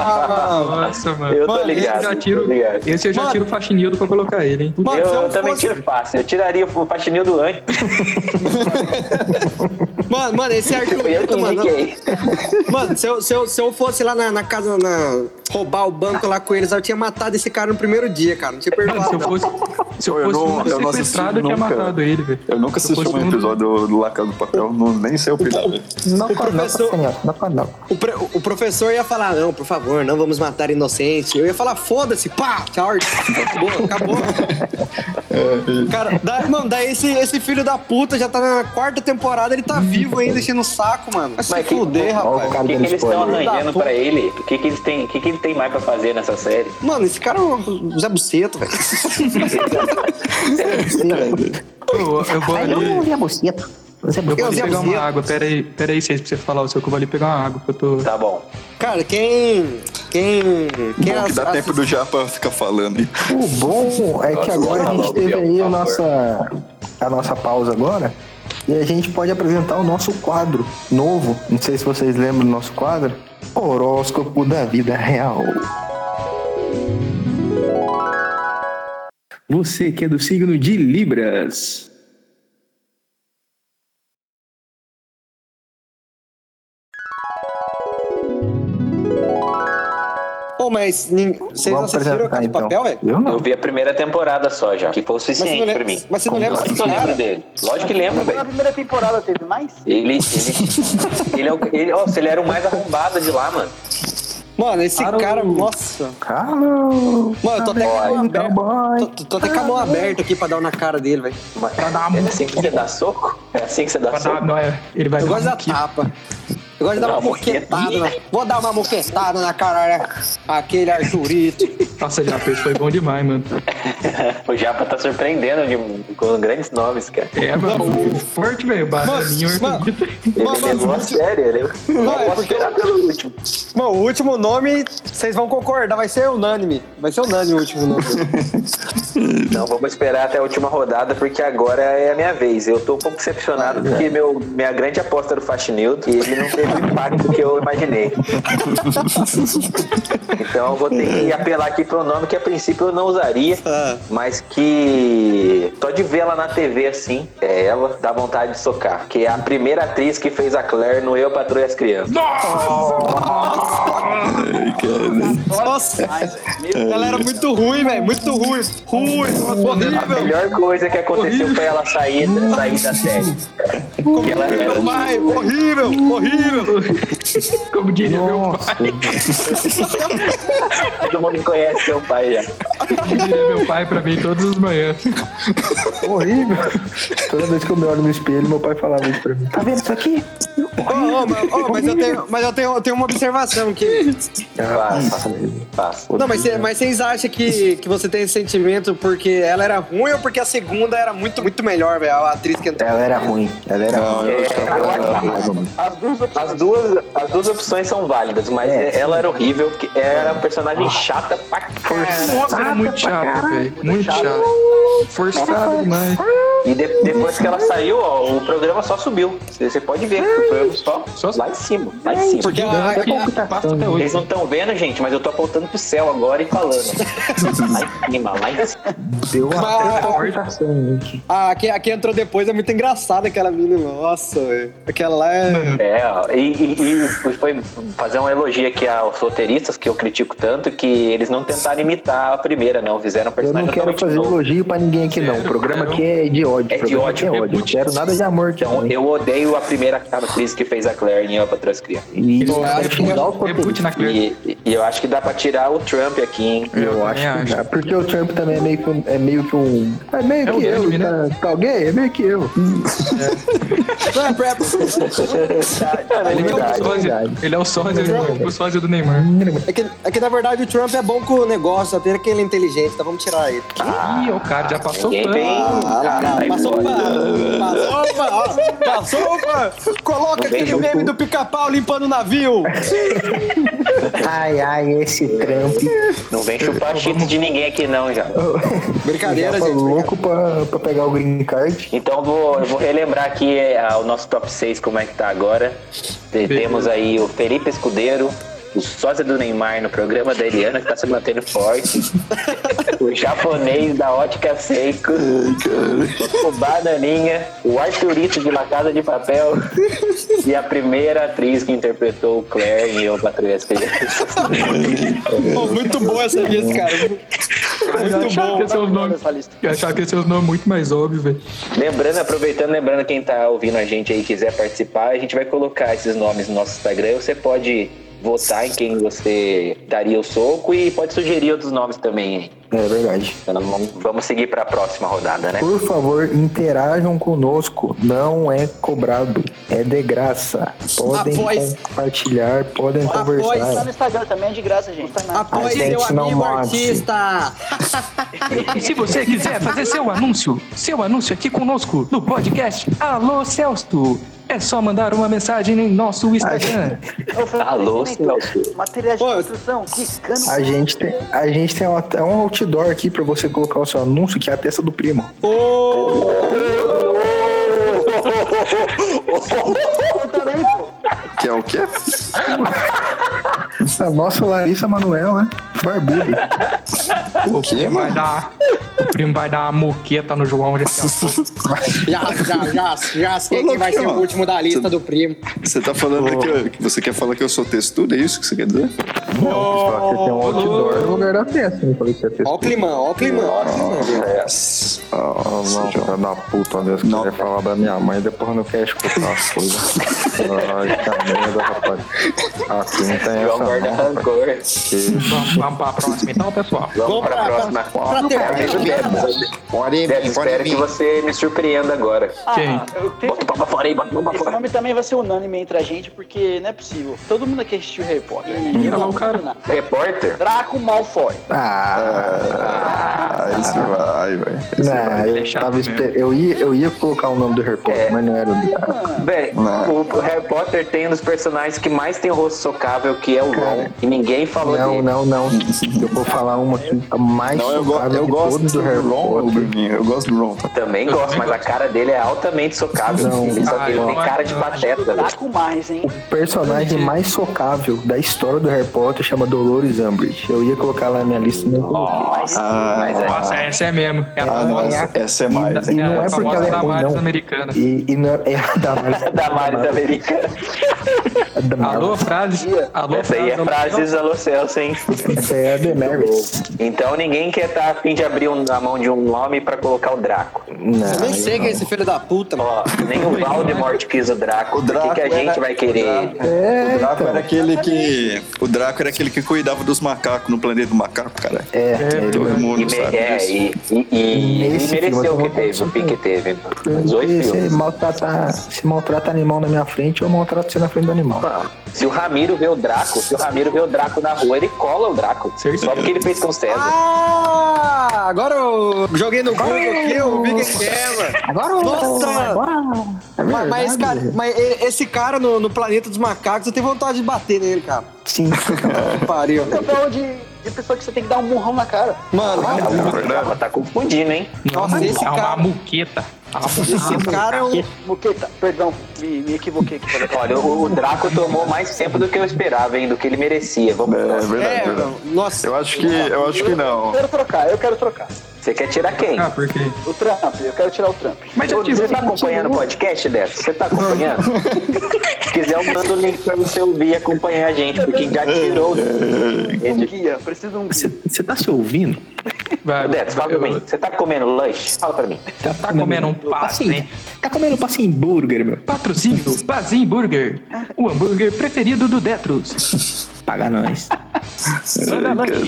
Nossa, mano. Eu tô Mano, ligado. Esse eu já tô tiro, ligado. esse eu já Mano. tiro o faxinildo pra colocar ele, hein? Mano, eu, eu eu também fosse- tiro fácil. Eu tiraria o faxinil do antes. Mano, mano, esse eu Arthurito, mano. Mano, se eu, se, eu, se eu fosse lá na, na casa, na, roubar o banco lá com eles, eu tinha matado esse cara no primeiro dia, cara. Não tinha Mano, se perdoado. eu fosse, se eu Eu fosse não- um eu sequestrado, eu tinha nunca. matado ele, velho. Eu nunca eu assisti um um- episódio do, do do Papel, não, nem sei opinar. Não não, professor- não pode não. O, pre- o professor ia falar, não, por favor, não vamos matar inocente. Eu ia falar, foda-se, pá, tchau, acabou, acabou. Cara, daí, mano, daí esse, esse filho da puta já tá na quarta temporada, ele tá vivo ainda, enchendo o saco, mano. Vai se Mas que- fuder, o rapaz. cara O que, que eles estão arranjando pra ele? O que, que, eles têm, o que, que ele tem mais pra fazer nessa série? Mano, esse cara é um Zé Buceto, velho. Eu, eu vou ali. eu não vi a buceta. Você é Eu vou Eu ali pegar uma água. Pera aí, pera aí, vocês, pra você falar o seu que eu vou ali pegar uma água. Que eu tô. Tá bom. Cara, quem. Quem. Quem Bom, que dá tempo do Japa ficar falando. O bom é que agora a gente teve aí a nossa, a nossa pausa agora. E a gente pode apresentar o nosso quadro novo. Não sei se vocês lembram do nosso quadro. Horóscopo da vida real. Você que é do signo de Libras. Mas nin- vocês Vamos assistiram a Casa de apresentar, Papel, velho? Eu Eu vi a primeira temporada só já, que foi o suficiente pra mim. mas você não lembra desse lembro cara? dele. Lógico que lembro, Na velho. primeira temporada teve mais? Ele, ele, ele, é o, ele, nossa, ele era o mais arrombado de lá, mano. Mano, esse cara, nossa. Alô, Mano, eu tô até com a mão aberta. cowboy. Tô, tô- tô até com a mão aberta aqui pra dar na cara dele, velho. É assim que você dá soco? É assim que você dá Pra soco? dar- não, é, ele vai Eu dar gosto da tapa. Eu gosto de dar uma Não, moquetada. né? Vou dar uma moquetada na cara, né? Aquele Arthurito. Nossa, já fez, foi bom demais, mano. O Japa tá surpreendendo de, com grandes nomes, cara. É, mano, o forte, velho, mano, Arthurito. Ele Mano, levou a mano, sério, ele Não, é posso porque- esperar pelo último. Mano, o último nome, vocês vão concordar, vai ser unânime. Vai ser unânime o último nome. Não, vamos esperar até a última rodada, porque agora é a minha vez. Eu tô um pouco decepcionado, porque meu, minha grande aposta era o Faxinildo e ele não teve o impacto que eu imaginei. Então eu vou ter que apelar aqui pro nome que a princípio eu não usaria, Ah. mas que só de ver ela na TV assim, é ela, dá vontade de socar. Que é a primeira atriz que fez a Claire no Eu Patrulho e as Crianças. Nossa, ela era muito ruim, velho. Muito ruim. Ruim, A horrível. melhor coisa que aconteceu foi ela sair, sair da série. Porque ela era Pai, horrível, horrível. Como diria meu pai. Todo mundo conhece seu pai já. Diria meu pai pra mim todas as manhãs. Horrível. Toda vez que eu me olho no espelho, meu pai falava isso pra mim. Tá vendo isso aqui? Ô, ô, mas- ô, mas eu tenho, mas eu tenho, eu tenho uma observação que. Passa, passa. Não, mas, cê- mas vocês acham que, que você tem esse sentimento porque ela era ruim ou porque a segunda era muito, muito melhor, velho? A atriz que entrou. Ela era ruim. Ela era Não, ruim. que horrível. As duas, as, duas, as duas opções são válidas, mas ela era horrível, porque era uma personagem chata pra caralho. Nossa, era muito chato, velho. Muito chato. Forçado demais. E de- depois que ela saiu, ó, o programa só subiu. Você pode ver que o programa só, Só- lá em cima. Lá em cima. Porque ela, passa até hoje. Vocês não estão vendo, gente, mas eu tô apontando pro céu agora e falando. lá em cima, lá em cima. Deu uma Mas- palpitação aqui. a, a, que, a que entrou depois é muito engraçada aquela menina. Nossa, velho. Aquela lá é. É, ó, e, e- e foi fazer um elogio aqui aos roteiristas, que eu critico tanto, que eles não tentaram imitar a primeira, não. Fizeram um Eu personagem não quero fazer novo. elogio pra ninguém aqui, não. O programa aqui é de ódio. É de ódio, é é ódio. Não quero nada de amor aqui, Então, eu odeio a primeira atriz que fez a Claire em Eu as Crianças. E Eu acho que o. E, e eu acho que dá pra tirar o Trump aqui, hein? Eu, Eu acho que dá. Porque o Trump também é meio que um. É meio que um. É meio É que eu. Demi, né? Tá, tá alguém? É meio que eu. Ele é o sósia. verdade. Ele é o sósia, o sósia do Neymar. É que, é que na verdade o Trump é bom com o negócio, tem que ele é inteligente, então vamos tirar ele. Ih, o cara já passou pano. vem. Ah, Sai passou fora. pra. Passou pra. ó, Passou pra. Coloca aquele junto. meme do pica-pau limpando o navio. Ai, ai, esse Trump. Não vem chupar cheetos de ninguém aqui, não, já. Brincadeira, Tava gente. louco pra, pra pegar o green card. Então eu vou, eu vou relembrar aqui é, o nosso top 6, como é que tá agora. Te- Temos aí o Felipe Escudeiro, o sósia do Neymar no programa da Eliana, que tá se mantendo forte. o japonês da ótica Seiko. o Bananinha. O Arthurito de La Casa de Papel. e a primeira atriz que interpretou o Claire em Eu Patrulha. Pô, muito bom essa lista, cara. Eu Muito achava bom. que. Eu achava que ia ser os nomes muito mais óbvios, velho. Lembrando, aproveitando, lembrando quem tá ouvindo a gente aí e quiser participar, a gente vai colocar esses nomes no nosso Instagram. Você pode votar em quem você daria o soco e pode sugerir outros nomes também. hein? É verdade. Então, vamos- vamos seguir para a próxima rodada, né? Por favor, interajam conosco. Não é cobrado. É de graça. Podem Após- compartilhar, podem Após- Tá conversar. no Instagram também é de graça, gente. Não tá nada. Apoie seu amigo artista. E se você quiser fazer seu anúncio, seu anúncio aqui conosco no podcast Alô Celso, é só mandar uma mensagem em nosso Instagram. Alô, Materiais de construção, quicando. A gente tem, a gente tem até um outdoor aqui pra você colocar o seu anúncio, que é a testa do primo. Eu também, pô. Que é o quê? A nossa Larissa Manoel, né? Barbudo. O quê, vai mano? dar. O primo vai dar uma moqueta no João daqui. Já, já, já, já sei Ô, quem vai ser o último da lista do primo. Você tá falando que, eu- que você quer falar que eu sou textudo? É isso que você quer dizer? Só que tem um outdoor no lugar da festa. Não falei que você fez. Ó o climão, ó o climão, ó o climão. viu? Ah, não, da puta, Deus Não. queria falar da minha mãe, depois não quer escutar as coisas. Ai, que merda, rapaz. Aqui não tem João essa guarda não, rancor. Vamos, vamos pra próxima então, pessoal. Vamos Vamos pra pra- próxima. pra. É, mesmo, Debs. Pode espero que você me surpreenda agora. Ah, tenho... Bota o papo fora aí, bota o papo Esse fora. nome também vai ser unânime entre a gente, porque não é possível. Todo mundo aqui assistiu Harry Potter. né? Não, olha o cara. não. Repórter? Draco Malfoy. Ah, isso vai, velho. Não, eu, ia, eu ia colocar o nome do Harry Potter, mas não era o. Véi, o Harry Potter tem dos personagens que mais tem o rosto socável, que é o Ron. E ninguém falou Não, dele. não, não. Eu vou falar uma aqui a mais Não, eu, go socável eu de gosto todos do do Harry Ron, Potter. Bruninho. Eu gosto do Ron. Também gosto, mas a cara dele é altamente socável. Não. Ele só Ah, tem, cara de pateta, velho. Draco mais, hein? O personagem mais socável da história do Harry Potter chama Dolores Umbridge. Eu ia colocar lá na minha lista, não coloquei. Ah, Mas é. Nossa, essa é mesmo. É ah, não, famosa, essa, essa é mais. E hein? não é a porque ela é ruim, não. americana. E, e não é, é a Damares. Da Maris Americana. Alô, frase? Alô, Essa aí é frase, frases alô Celso, hein? Essa é a Daenerys. Então ninguém quer estar a fim de abrir um- a mão de um nome pra colocar o Draco. Não, Eu nem sei quem é esse filho da puta, mano. Ó, nem o Valdemort quis o Draco. O Por que Draco que a gente era- vai querer? É, O Draco então. era aquele que. O Draco era aquele que cuidava dos macacos no planeta do macaco, cara. É, é, Todo E, mundo me- sabe é, disso. e, e, e filme, mereceu eu o que teve, o pique que teve. Dois se filmes. maltrata, se maltrata animal na minha frente, eu maltrato você na frente do animal. Não, Se o Ramiro vê o Draco, se o Ramiro vê o Draco na rua, ele cola o Draco. Só porque ele fez com o César. Ah, agora eu joguei no Google aqui, eu vi quem é, mano. Agora, Nossa, mano. agora. É Mas, cara, mas esse cara no, no planeta dos macacos, eu tenho vontade de bater nele, cara. Sim. Que pariu. Papel de, de pessoa que você tem que dar um murrão na cara. Mano, Ela tá confundindo, hein? nossa, esse É uma muqueta. Esse cara é um. Muqueta, perdão, me, me equivoquei aqui. Olha, o, o Draco tomou mais tempo do que eu esperava, hein? Do que ele merecia. Vamos É, é verdade, É, verdade. nossa. Eu acho que, eu acho que Eu não. quero trocar, eu quero trocar. Você quer tirar quem? Ah, por quê? O Trump, eu quero tirar o Trump. Mas eu Ô, tive Você tá acompanhando o podcast, Décio? Você tá acompanhando? Se quiser, eu mando o link pra você ouvir e acompanhar a gente, porque já tirou. Um guia, preciso de um guia. Você tá se ouvindo? Vai, Décio, fala pra mim. Você tá comendo lanche? Fala pra mim. Você tá comendo um passe, Passinho. Tá comendo passinho burger, meu. Patrocínio Pazin Burger. O hambúrguer preferido do Detros. Paga nós. Manda lanche.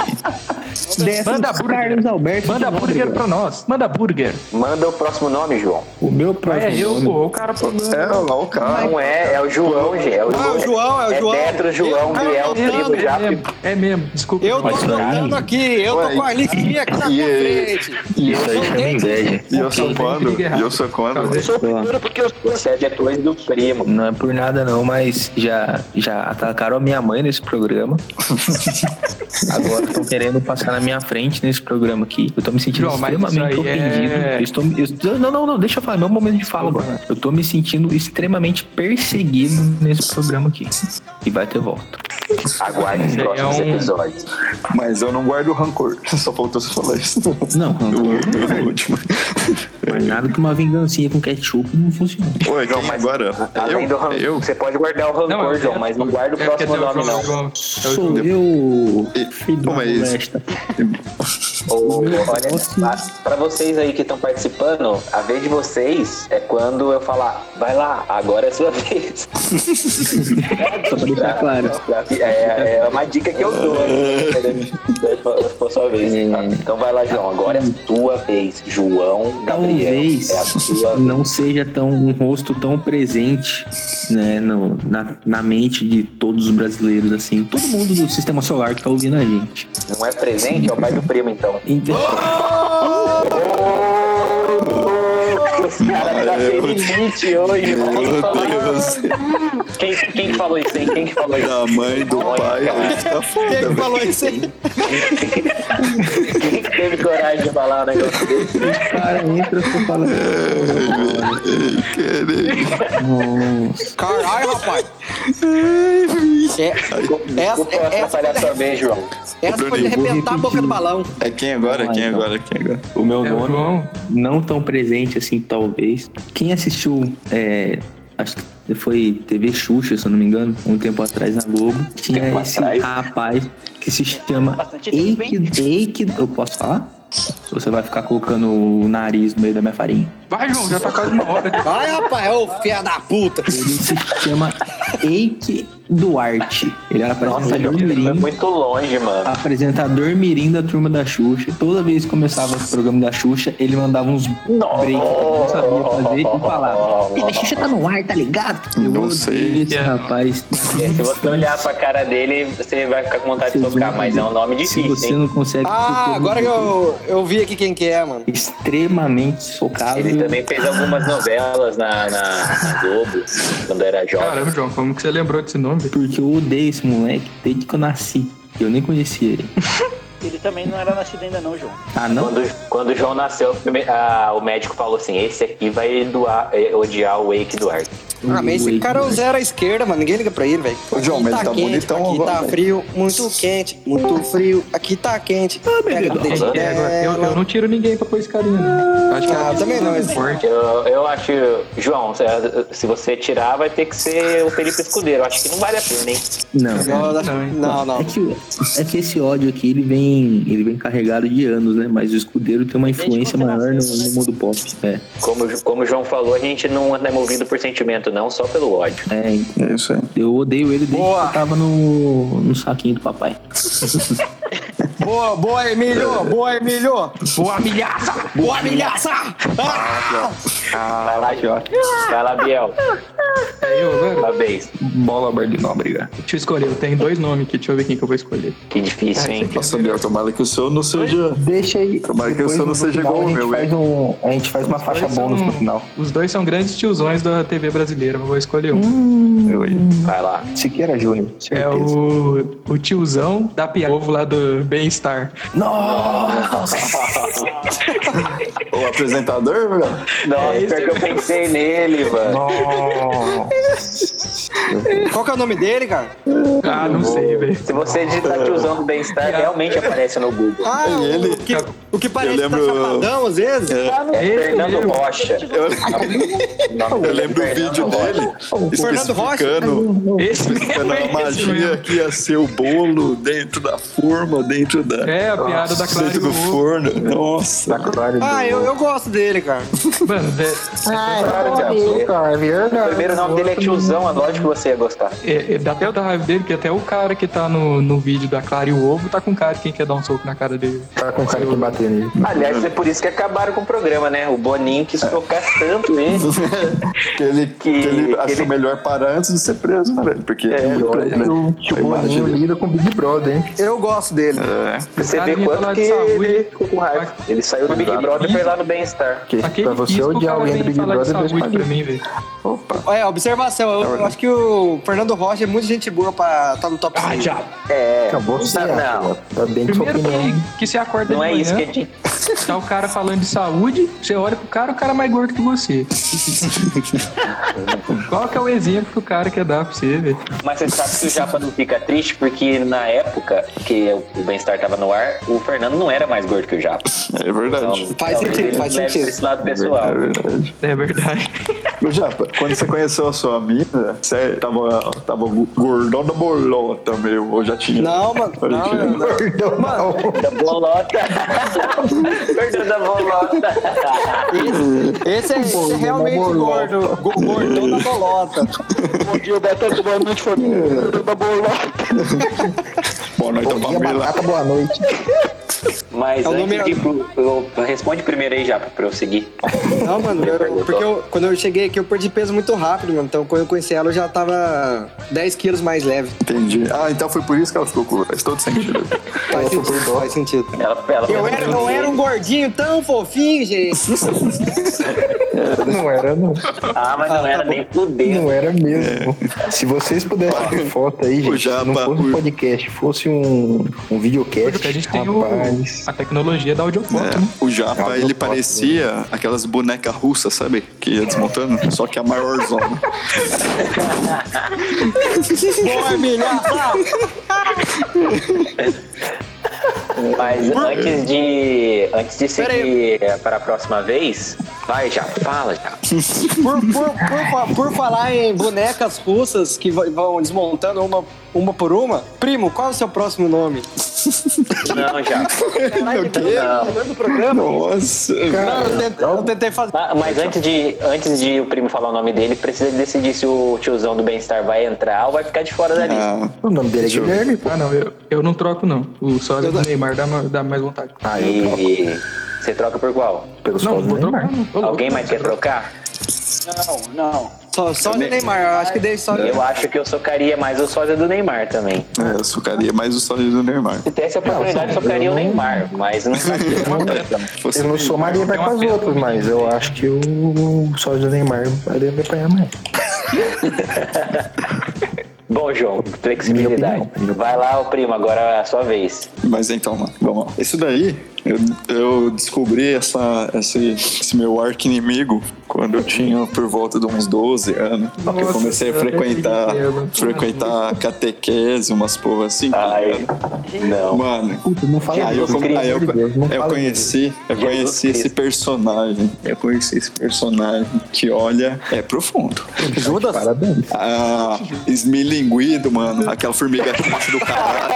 Dessa, Manda burger. Carlos Alberto. Manda burger pra nós. Manda burger. Manda o próximo nome, João. O meu próximo é eu, nome- pô. O cara falou. É, olha lá o cara. Não é, é o João, gente. É o Ah, é o João, é o João. Petro, João, Eu- Biel, eu- Tribo. É mesmo, é mesmo. Desculpa. Eu tô caralho. aqui, eu tô com a listinha aqui na minha frente. Isso aí chama inveja. E eu sou quando? E eu sou quando? Eu sou o primeiro porque eu sou Você é depois do primo. Não é por nada não, mas já, já atacaram a minha mãe nesse programa. Agora estão querendo passar na minha frente nesse programa aqui. Eu tô me sentindo João, extremamente aí ofendido. é- Eu estou, eu não, não, não, deixa eu falar, meu momento de fala agora. Eu tô me sentindo extremamente perseguido nesse programa aqui. E vai ter volta. Aguarde os é próximos um- episódios. Mas eu não guardo rancor. Só faltou você falar isso. Não, O, o último. mas nada que uma vingancinha com ketchup não funciona. Oi, quem mas agora? Além Eu? do rancor, Eu? você pode guardar o rancor, Não, eu- João, mas não guarda o É, próximo nome, não. João. Sou eu, E- filho da Pô, mas- molesta. Ô, olha, a- pra vocês aí que estão participando, a vez de vocês é quando eu falar, vai lá, agora é sua vez. Só pra deixar claro. É, é uma dica que eu dou. né? Sua vez. tá? Então vai lá, João. Agora é a tua vez. João Gabriel. Talvez É a sua vez. não seja tão um rosto tão presente né, no- na, na mente de todos os brasileiros, assim, todo mundo do sistema solar que tá ouvindo a gente. Não é presente, é o pai do primo, então. Então, Os caras já tem limite hoje. Meu Deus. Quem, quem que falou isso, hein? Quem que falou isso? Da mãe, do Olha, pai, cara. tá foda, Quem que falou isso aí? Teve coragem de falar um negócio desse. O cara entra e fala. Nossa. Caralho, rapaz. É, essa, é, essa, vez, João. essa foi de arrebentar a boca do balão. É quem agora? Quem agora? Quem agora? O meu É o nome João. não tão presente assim, talvez. Quem assistiu, é, acho que foi TV Xuxa, se eu não me engano, um tempo atrás na Globo, tinha Tempo esse atrás? rapaz que se chama? Eike, Eike, eu posso falar? Ou Você vai ficar colocando o nariz no meio da minha farinha. Vai, João, já tá quase uma hora. Vai, rapaz, ô filha da puta. Ele se chama Eike Duarte. Ele era Nossa, apresentador foi mirim, muito longe, mano. apresentador mirim da turma da Xuxa. Toda vez que começava o programa da Xuxa, ele mandava uns breaks que eu não sabia fazer e falava. "Ele, A Xuxa tá no ar, tá ligado? Eu Não sei. esse rapaz. Se você olhar pra cara dele, você vai ficar com vontade de Vocês tocar, vão mas é um nome Se difícil, você hein? não consegue. Ah, agora que eu, eu vi aqui quem que é, mano. Extremamente socável. Ele também fez algumas novelas na, na, na Globo, quando era jovem. Caramba, João, como que você lembrou desse nome? Porque eu odeio esse moleque desde que eu nasci. Eu nem conhecia ele. Ele também não era nascido ainda não, João. Ah, não? Quando, quando o João nasceu, ah, o médico falou assim: esse aqui vai doar, eh, odiar o Wake Duarte. Ah, mas esse cara é o zero à esquerda, mano. Ninguém liga pra ele, velho. Ô, João, mas ele tá quente, bonitão Aqui agora, tá velho. frio, muito quente, muito frio. Aqui tá quente. Pega a É, agora, eu, eu não tiro ninguém pra pôr esse carinha, não. Eu Acho que Ah, é também não, esse- forte. Eu, eu acho, João, se, se você tirar, vai ter que ser o Felipe Escudeiro. Eu Acho que não vale a pena, hein? Não. Não, Não, não, não. É que, é que esse ódio aqui, ele vem, ele vem carregado de anos, né? Mas o escudeiro tem uma influência você maior no, no mundo pop. É, Como, como o João falou, a gente não anda movido por sentimento, não, só pelo ódio. é, É isso aí. eu odeio ele desde Boa. que eu tava no, no saquinho do papai. Boa, boa, Emílio. Boa, Emílio. Boa milhaça! Boa, milhaça. Ah! Vai lá, João. Vai lá, Biel. É eu agora? Parabéns. Bola Bardinóbrega. Deixa eu escolher. Eu tenho dois nomes aqui. Deixa eu ver quem que eu vou escolher. Que difícil, hein? Nossa, Biel, tomara que o seu não seja. Deixa aí. Tomara que o seu não seja igual o meu, hein? um- A gente faz uma faixa bônus no final. Os dois são grandes tiozões da TV brasileira. Eu vou escolher um. Vai lá. Siqueira Júnior, É o, o tiozão da piada ovo lá do Bem-Estar. O apresentador, velho? Não, É, pior que eu pensei nele, mano. Qual que é o nome dele, cara? Ah, não sei, velho. Se você digitar tiozão do bem-estar, realmente aparece no Google. Ah, o, ele. o que, o que parece Eu tá lembro- chapadão às vezes. É Esse Fernando mesmo. Rocha. Eu, O eu é lembro o vídeo Rocha. dele Fernando Rocha? Esse mesmo, a esse magia mesmo. que ia ser o bolo dentro da forma, dentro da. É, a piada da Clara dentro o do forno. Nossa. Ah, eu, eu gosto dele, cara. Mano, é, Ah, eu cara. é O primeiro nome dele é tiozão, é lógico que você ia gostar. é, é, dá até da raiva dele, que até o cara que tá no, no vídeo da Clara e o ovo tá com cara de quem quer dar um soco na cara dele. Tá com cara que bater nele. Aliás, é por isso que acabaram com o programa, né? O Boninho quis tocar tanto ele. que ele, que, ele que achou ele- melhor parar antes de ser preso, né, velho? Porque é, muito olha, né? O tio A imagem Boninho lida com Big Brother, hein? Eu gosto dele. É. Você cara vê quanto que de saúde. ele ficou com raiva. Ele saiu do Big Brother e foi lá no Bem-Estar. Pra você o odiar alguém do Big Brother, dois saúde pra mim, velho. É, observação. Eu, eu acho que o Fernando Rocha é muito gente boa pra estar no top 5. Ah, já. É. Acabou você Não, não. Tá bem Primeiro opinião. que, que você acorda Não de é manhã, isso que a gente. tá o cara falando de saúde, você olha pro cara, o cara é mais gordo que você. Qual que é o exemplo que o cara quer dar pra você, velho? Mas você sabe que o Japa não fica triste porque na época que o Bem-Estar tava no ar, o Fernando não era mais gordo que o Japa. É verdade. Então, Faz sentido, ele faz sentido. Esse lado pessoal. É verdade. É verdade. Ô, Japa, quando você conheceu a sua mina, você tava, tava gordão da bolota, meu. Ou já tinha? Não, mano. Não, não, não. Mano, Da bolota. Fernando da bolota. esse é, esse é realmente gordo. go- Gordão da bolota. Bom dia, Beto. Boa noite, família. Da bolota. Boa noite, Bom dia, Pamela. batata, boa noite. Mas É o antes número- de pro, eu- responde primeiro aí, Japa, pra eu seguir. Não, mano, eu- porque eu- quando eu cheguei aqui eu perdi peso muito rápido, mano. Então quando eu conheci ela eu já tava 10 quilos mais leve. Entendi. Ah, então foi por isso que ela ficou com Faz todo sentido. Faz sentido, faz sentido. Ela, ela Eu era, eu era um gordinho tão fofinho, gente. Não era, não. Ah, mas não era nem fudendo. Não era mesmo. Se vocês pudessem ver foto aí, gente, se não fosse um o- podcast, fosse um, um videocast, A gente tem o- rapaz. A tecnologia da audiofoto, É, né? o Japa, ele parecia aquelas bonecas russas, sabe? Que ia desmontando, só que a maior zona. Boa, Emílio. Mas antes de, antes de seguir para a próxima vez, vai já, fala já. Por, por, por, por falar em bonecas russas que vão desmontando uma, uma por uma, primo, qual é o seu próximo nome? Não, já. O quê? Não. programa. Nossa. Não, eu tentei, eu tentei fazer. Ah, Mas antes de, antes de o primo falar o nome dele, precisa decidir se o tiozão do bem-estar vai entrar ou vai ficar de fora da lista. Ah, O nome dele é Guilherme. Ah, não, eu, eu não troco, não. O sósia do Neymar dá, dá mais vontade. Ah, eu troco E você troca por qual? pelo sócio não do Neymar. Alguém mais quer trocar? Não, não. Só, só de Neymar, eu acho que dei só. Eu acho que eu socaria mais o sósia do Neymar também. é, eu socaria mais o sódio do Neymar. Se tivesse a oportunidade, eu socaria o Neymar, mas não. Fosse Eu não sou Maria vai com as outras, mas eu acho que o sócio do Neymar vai apanhar mais. Bom, João, flexibilidade. Opinião. Vai lá, o primo, agora é a sua vez. Mas então, mano, vamos lá. Esse daí, eu, eu descobri essa, esse, esse meu arco inimigo quando eu tinha por volta de uns 12 anos. que eu Nossa, comecei a frequentar, frequentar catequese, umas porra assim. tá Ai, não. Mano, Puta, não fala aí eu, aí eu, eu conheci, eu conheci esse personagem. Eu conheci esse personagem que, olha, é profundo. Judas? Parabéns. Ah, esmilinguido, mano. Aquela formiga crente do caralho.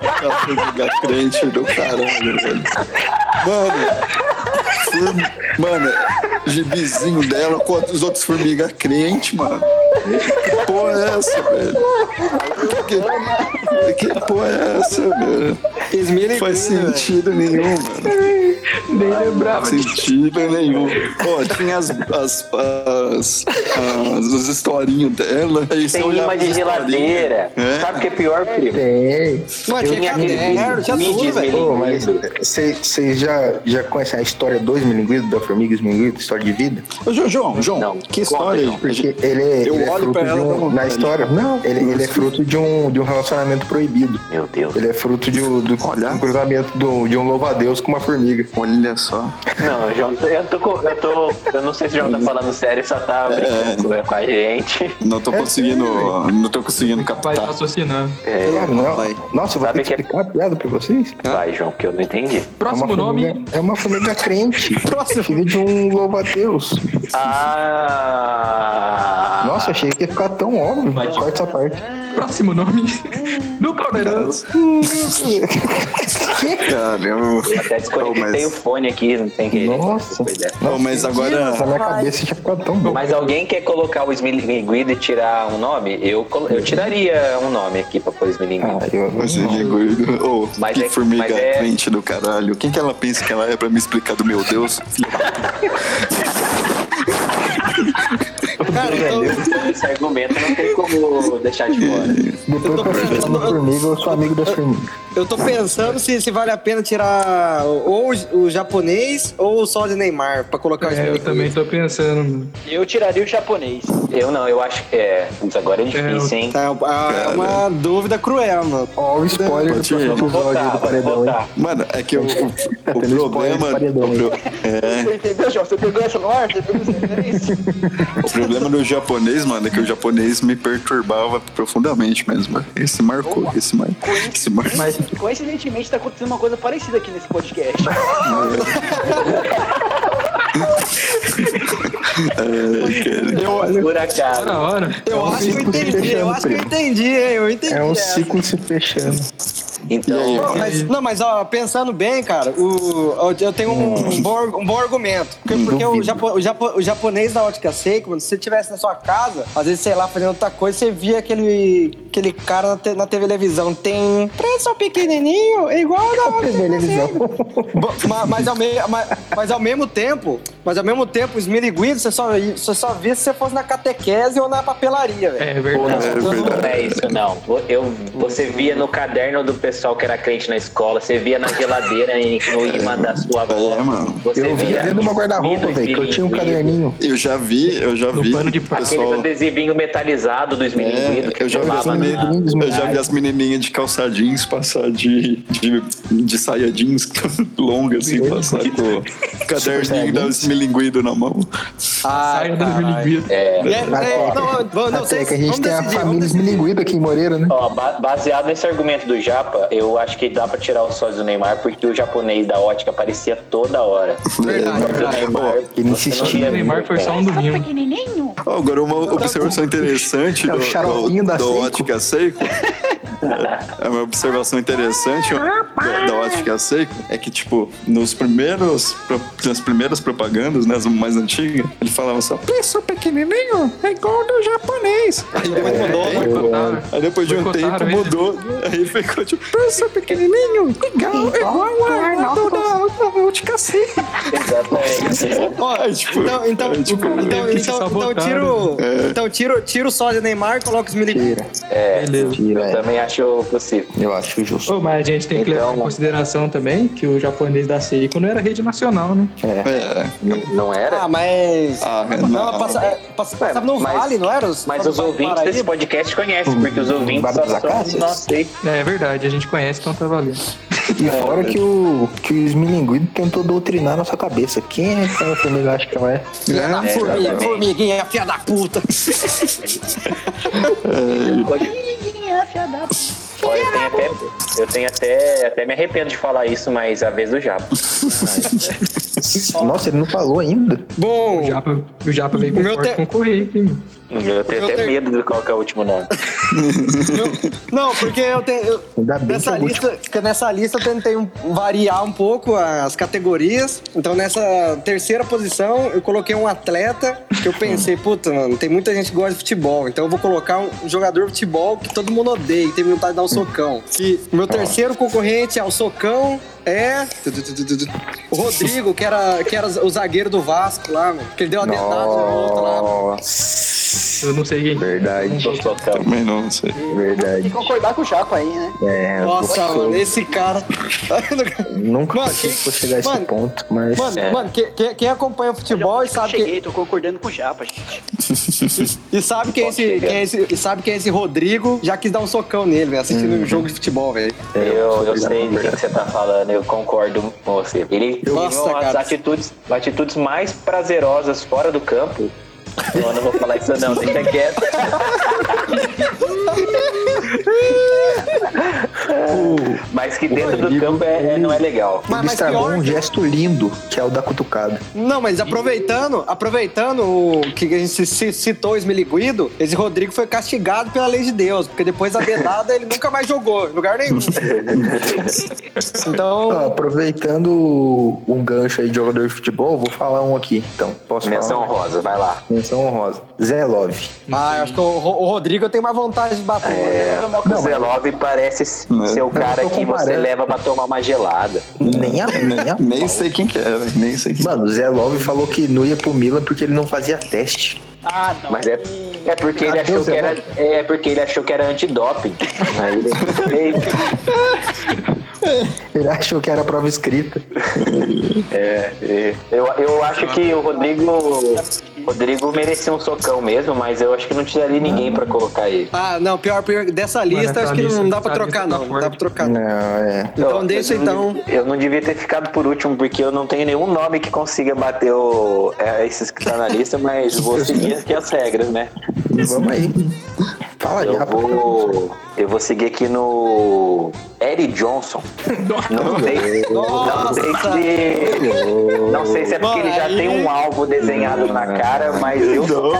Aquela formiga crente do caralho, velho. Mano, mano, gibizinho dela com os outros formiga crente, mano. Que porra é essa, velho? Que, que porra é essa, velho? Não faz sentido nenhum, mano. Nem lembrava. Sentido nenhum. Pô, tinha as, as, as, as, as historinhas dela. Aí Tem imã de geladeira. É? Sabe o que é pior, primo? Tem. Eu tinha aquele caderno, tinha tudo, velho. Mas vocês já, já conhecem a história do esmilinguido, da formiga esmilinguido, história de vida? Ô, João, João, que história? Porque ele é, Eu ele é olho fruto pra de um, na história. Não, ele, ele é fruto de um, de um relacionamento proibido. Meu Deus. Ele é fruto de do, Olha. um cruzamento do- de um louva-a-Deus com uma formiga. Olha só. Não, João, eu tô, com- eu tô. Eu não sei se o João tá falando sério, só tá brincando com a gente. Não tô conseguindo. Não tô conseguindo Vai captar. raciocinando. Ah, não. vai. Nossa, eu vou Sabe ter que que é- explicar a piada pra vocês. Vai, João, que eu não entendi. É Próximo nome. é uma formiga crente. Filho de um louva-a-Deus. Ah. Nossa, achei que ia ficar tão óbvio. Corta essa parte. Próximo nome. Do Caldeirão. Caramba. Eu até Ô, desconectei o mas, fone aqui, não tem que. Nossa. Ô, mas agora. Na minha cabeça tinha ficado tão bom. Mas alguém quer colocar o Smilinguido e tirar um nome? Eu, colo- eu tiraria um nome aqui pra pôr Smilinguido. Ah, eu Mas ô, Mas que é- formiga mas é- crente do caralho. Quem que ela pensa que ela é pra me explicar do meu Deus? Filho da Cara, então, Esse argumento não tem como deixar de fora. Depois que eu fiz uma formiga, eu sou amigo das formigas. eu tô pensando se, se vale a pena tirar ou o, o japonês ou só de Neymar pra colocar É, eu também tô pensando. Eu tiraria o japonês. Eu não, eu acho que é. Putz, agora é difícil, hein? Tá, é uma dúvida cruel, mano. Ó, o spoiler do próximo episódio do Paredão, hein? voltar. Mano, é que o, o, o problema. o pro- é, Você entendeu, João? Você pegou essa no ar? Você pegou essa referência? o problema do japonês, mano, é que o japonês me perturbava profundamente mesmo. Esse marcou, esse marcou. Esse marcou. Mas Coincidentemente, tá acontecendo uma coisa parecida aqui nesse podcast. É, cara. Por acaso. na hora. Eu acho que eu entendi, eu acho que eu entendi, hein? Eu entendi. É um ciclo se fechando. Então, Não, mas, não, mas ó, pensando bem, cara, o, eu tenho um, bom, um bom argumento. Porque, porque o, japo, o, japo- o japonês da ótica Seiko, mano, se você estivesse na sua casa, às vezes, sei lá, fazendo outra coisa, você via aquele, aquele cara na, te- na televisão. Tem preço pequenininho, igual da ótica Televisão. Seiko. Bo- ma- mas, ao me, mas, mas ao mesmo tempo, Mas ao mesmo tempo, o esmiriguido, você só, você só via se você fosse na catequese ou na papelaria, velho. É Pô, verdade. não, É não verdade. é isso, não. Eu, você via no caderno do pessoal que era crente na escola, você via na geladeira em- no imã da sua avó. É, mano. Você Eu via dentro do meu guarda-roupa, velho, que eu tinha um caderninho. Eu já vi, eu já vi. pano de. Aqueles pessoal. adesivinhos metalizados do esmilinguido É, que eu já vi as colava na... menininhas, eu já vi as menininhas de calça jeans passar de, de, de saia jeans longa, assim, passar com o caderninho da esmilinguido na mão. Ah, Saia do caralho. esmilinguido. É, é, não, não, não, Até vocês- que a gente tem a família esmilinguida aqui em Moreira, né? Ó, baseado nesse argumento do Japa, eu acho que dá pra tirar o sócio do Neymar porque o japonês da ótica aparecia toda hora. Verdade, O verdade. Neymar, Ele insistia. O Neymar foi só um domingo. Pequenininho. Ó, agora uma observação interessante É o do, do, da do. Ótica Seiko. É uma observação interessante da, da Ótica Seiko é que, tipo, nos primeiros, nas primeiras propagandas, né, as mais antigas, ele falava só, preço pequenininho é igual do japonês. Aí depois mudou, né? Boicotaram. Aí depois de um tempo mudou. Aí ficou tipo, preço pequenininho, igual, igual a do da, da Ótica Seiko. Exatamente. Ó, tipo, então, então, é, tipo, então, então, então, tiro, né? então tiro, tiro o sósia Neymar e coloca os. Tira, É, Beleza. tira. eu é. também acho possível. Eu acho justo. Ô, mas a gente tem que levar em Então- consideração também que o japonês da Seiko não era rede nacional, né? É, Não era? Ah, mas. Ah, não, não. passa, é, passa, passava no mas- Vale, não era? Os, Mas os ouvintes desse podcast conhecem, porque os ouvintes Bar só são. É verdade, a gente conhece, então tá valendo. E fora que o, que o esmilinguido tentou doutrinar nossa cabeça. Quem é que a família acha que não é? Filha da formiga, exatamente. formiguinha, filha da puta. Pequenininha, filha da... Ó, eu tenho até, eu tenho até, até me arrependo de falar isso, mas a vez do Japa. Nossa, ele não falou ainda. O Bom, Japa, o Japa veio com Meu forte te- concorrer aqui, mano. Eu tenho Eu até tenho- medo de qual que é o último nome. eu- não, porque eu tenho. eu- nessa, é o lista, que nessa lista eu tentei um- variar um pouco as categorias. Então, nessa terceira posição, eu coloquei um atleta que eu pensei, puta, mano, tem muita gente que gosta de futebol. Então, eu vou colocar um jogador de futebol que todo mundo odeia e tem vontade de dar um socão. E o meu terceiro concorrente ao socão é. O Rodrigo, que era, que era o zagueiro do Vasco lá, mano. Que ele deu uma dedada no outro lá. mano. Eu não sei quem. verdade, também não sei. Tem verdade. que concordar com o Japa aí, né? É, Nossa, eu mano, esse cara. nunca Mano, pensei que fosse chegar a esse mano, ponto, mas. Mano, É. mano quem, quem- quem acompanha futebol e Eu sabe, cheguei, que, tô concordando com o Japa, gente. e sabe quem é esse, quem é esse, e sabe quem é esse Rodrigo, já quis dar um socão nele, velho, assistindo um jogo de futebol, velho. Eu, eu sou sei do que você tá falando, eu concordo com você. Ele Nossa, umas cara. atitudes, atitudes mais prazerosas fora do campo. Eu não vou falar isso não, deixa quieto. Mas que dentro do Rodrigo, campo é, é- não é legal. Mas, Ele mas estragou pior um gesto lindo, que é o da cutucada. Não, mas aproveitando, aproveitando o que a gente ci- citou o Esmiliguido, esse Rodrigo foi castigado pela lei de Deus, porque depois da dedada ele nunca mais jogou em lugar nenhum. Então, Ó, aproveitando um gancho aí de jogador de futebol, vou falar um aqui. Então, posso Menção falar? rosa, vai lá. Menção honrosa. Zé Love. ah, eu acho que o, o Rodrigo tenho mais vontade de bater. É, o Zé Love parece ser o cara que você leva pra tomar uma gelada. Nem a, nem a Nem sei quem que é, velho, nem sei quem Mano, o Zé Love falou que não ia pro Milan porque ele não fazia teste. Ah, não. Mas é, é porque ele achou que era é porque ele achou que era antidoping. Aí ele, Ele achou que era prova escrita. é, é, eu, eu acho que o Rodrigo Rodrigo merecia um socão mesmo, mas eu acho que não tiraria ninguém pra colocar ele. Ah, não, pior, pior dessa lista, acho que lista- não dá pra essa trocar, lista tá não. Não dá pra trocar, não. Não, é. Então Eu- deixa eu não então. devia- Eu não devia ter ficado por último, porque eu não tenho nenhum nome que consiga bater o, é, esses que tá na lista, mas vou seguir aqui as regras, né? Vamos aí. Fala Eu já, pô. vou, eu vou seguir aqui no Eric Johnson. Não sei, não sei se, não sei se é porque ele já tem um alvo desenhado na cara, mas eu sou.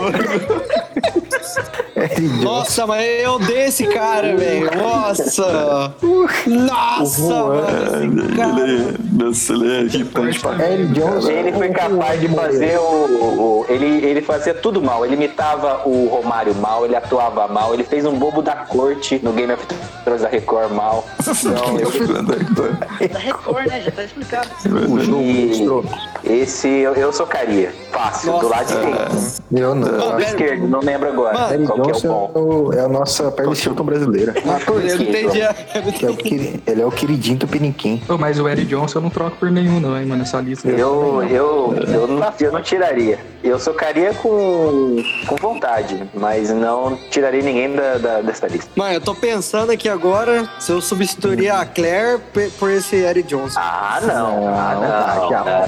Nossa, mas eu odeio esse cara, velho. Nossa. Nossa, mano. Esse cara. Ele, nossa, ele é irritante pra Eric Johnson. Ele foi capaz de fazer o, o- ele, ele fazia tudo mal. Ele imitava o Romário mal, ele atuava mal, ele fez um bobo da corte no Game of Thrones da Record mal. Então, eu, Da Record, né? Já tá explicado. e esse eu, eu socaria. Fácil, do lado de quem? Eu não. Do lado esquerdo, não lembro agora. Mano, qual é o Johnson bom. é, o- é a nossa Paris Hilton brasileira. Eu não entendi. a- eu não Que é entendi. queri- ele é o queridinho do Piniquim. Mas o Eric Johnson eu não troco por nenhum, não, hein, mano, essa lista. Eu, eu, eu, não, eu não tiraria. Eu socaria com, com vontade, mas não tiraria ninguém da, da- dessa lista. Mano, eu tô pensando aqui agora se eu substituiria a Claire pe- por esse Eric Johnson. Ah, não. Ah, Não, não.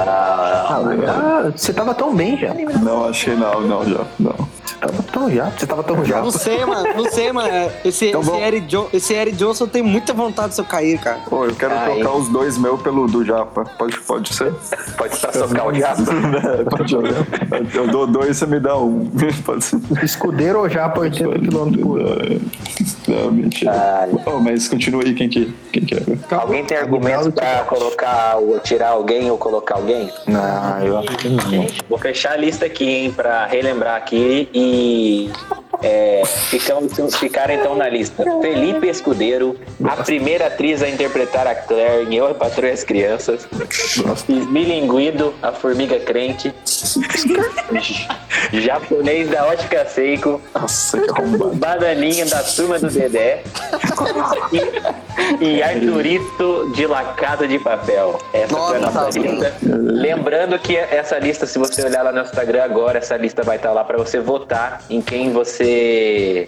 Ah, ah, você tava tão bem já. Não, achei não, não, já. Não. Você tava tão já. Você tava tão já. Não sei, mano. Não sei, mano. Esse, esse, vamos. Eric, Jo- esse Eric Johnson tem muita vontade de eu cair, cara. Pô, eu quero Ai. trocar os dois meus pelo do Japa. Pode, pode ser? Pode pra socar o diabo. Pode jogar. Eu dou dois, você me dá um. Pode ser. Escudeiro ou já pra 80 km por hora? Não, mentira. Oh, mas continua aí, quem que, quem que é? Alguém tem argumentos pra colocar ou tirar alguém ou colocar alguém? Não, eu acho que não. Vou fechar a lista aqui, hein, pra relembrar aqui e é, ficamos, ficaram então na lista. Felipe Escudeiro, a primeira atriz a interpretar a Claire em Eu, e as Crianças. Smilinguido, a Formiga Crente. Japonês da Ótica Seiko. Nossa, que arrombado. Bananinha da Turma do Dedé. e, e Arthurito de La Casa de Papel. Essa foi a Nossa, nossa lista. Lembrando que essa lista, se você olhar lá no Instagram agora, essa lista vai estar lá para você votar em quem você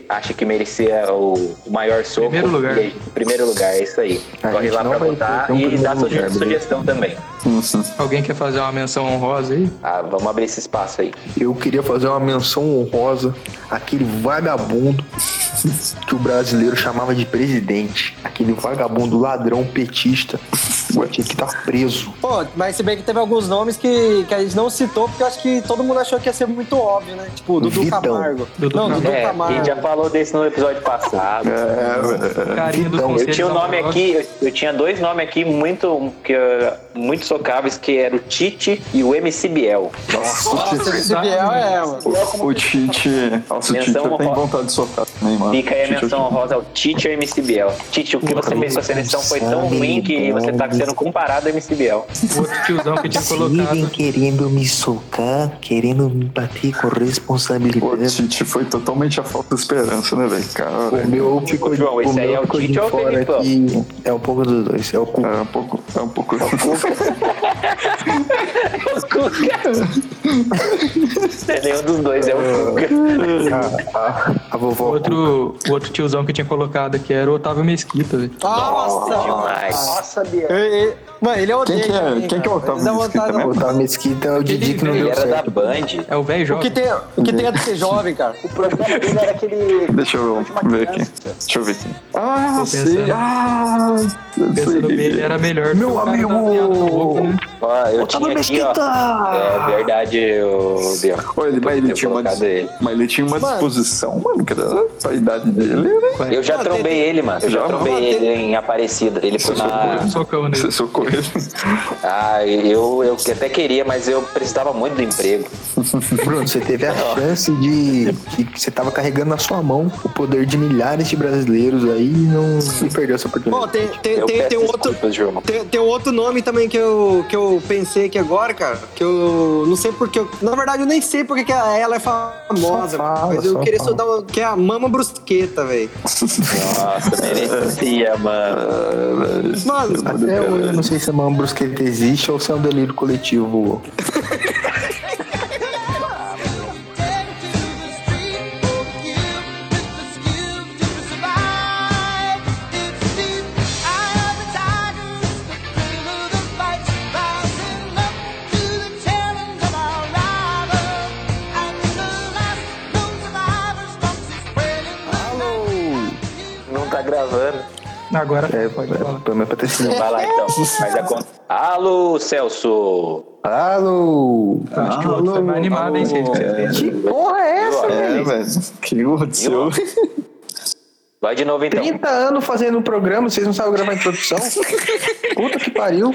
acha que merecia o maior soco. Primeiro lugar. Aí, primeiro lugar, é isso aí. A Corre lá pra votar um e dá lugar, beleza? sugestão também. Alguém quer fazer uma menção honrosa aí? Ah, vamos abrir esse espaço aí. Eu queria fazer uma menção honrosa àquele vagabundo que o brasileiro chamava de presidente. Aquele vagabundo ladrão petista. Tinha que estar preso. Pô, mas se bem que teve alguns nomes que, que a gente não citou, porque eu acho que todo mundo achou que ia ser muito óbvio, né? Tipo, Dudu Vitão. Camargo. Dudu não, Dudu Camargo. É, a gente já falou desse no episódio passado. Carinha dos Vitão. Eu conselhos tinha um nome aqui, eu, eu tinha dois nomes aqui muito, que, uh, muito socáveis, que era o Tite e o MC Biel. Nossa, esse Biel é, mano. O Tite. Nossa, o Tite Menção eu tenho honrosa. vontade de socar também, mano. Fica aí a Tite, menção honrosa ao Tite e ao MC Biel. Tite, o que você fez com a seleção foi tão ruim que você tá sendo comparado ao MC Biel. O outro tiozão que tinha colocado. Vivem querendo me socar, querendo me bater com Pô, o responsabilidade. Tite foi totalmente a falta de esperança, né, velho? Cara, O meu ficou, João, esse o aí é o Tite de ou o fora Felipão? É um pouco dos dois. É o cu. é um pouco. É um pouco. É, Nenhum dos dois é o Fuga. A, a O vovó. outro, o outro tiozão que tinha colocado aqui era o Otávio Mesquita, velho. Nossa! Demais. Nossa, Bia. Ele- ele- Mano, ele é o Quem que é- também, quem que é o. Otávio Ele Mesquita? O Otávio Mesquita é o Didi que não Ele deu era da certo. Band. É o velho O jovem. que tem, o que tem é de ser jovem, cara. O programa dele era aquele. Deixa eu ver aqui. Deixa eu ver aqui. Ah, sei. Ah, eu Pensando bem, ele era melhor Meu o amigo! né? Ó, eu tinha aqui, ó. É verdade, o. Ô, ele, mas ele Eu tinha uma, ele. mas ele tinha uma disposição, mano, que era pra idade dele, né? Eu já trombei ele, mano. Eu já trombei ele em Aparecida. Ele foi na. Socão nele. Você socorreu ele. Ah, eu, eu até queria, mas eu precisava muito do emprego. Bruno, você teve a chance de, de você tava carregando na sua mão o poder de milhares de brasileiros aí e não e perdeu essa oportunidade. tem, tem, tem, peço tem um outro. Tem, tem um outro nome também que eu, que eu pensei aqui agora, cara. Que eu não sei porque. Eu, na verdade, eu nem sei porque que ela é famosa. Fala, mas eu queria fala. só dar uma. Que é a Mama Brusqueta, velho. Nossa, merecia, mano. Mano, Até eu não sei se a mão brusqueta existe ou se é um delírio coletivo. Não tá gravando. Agora É, pode é, falar. pelo menos pra ter sido. Vai lá então. A conta. Alô, Celso. Alô! Acho que o outro foi mais animado, hein, Cid? Que porra é essa, É, velho? que aconteceu? Vai de novo então. 30 anos fazendo um programa, vocês não sabem gravar introdução? Puta que pariu.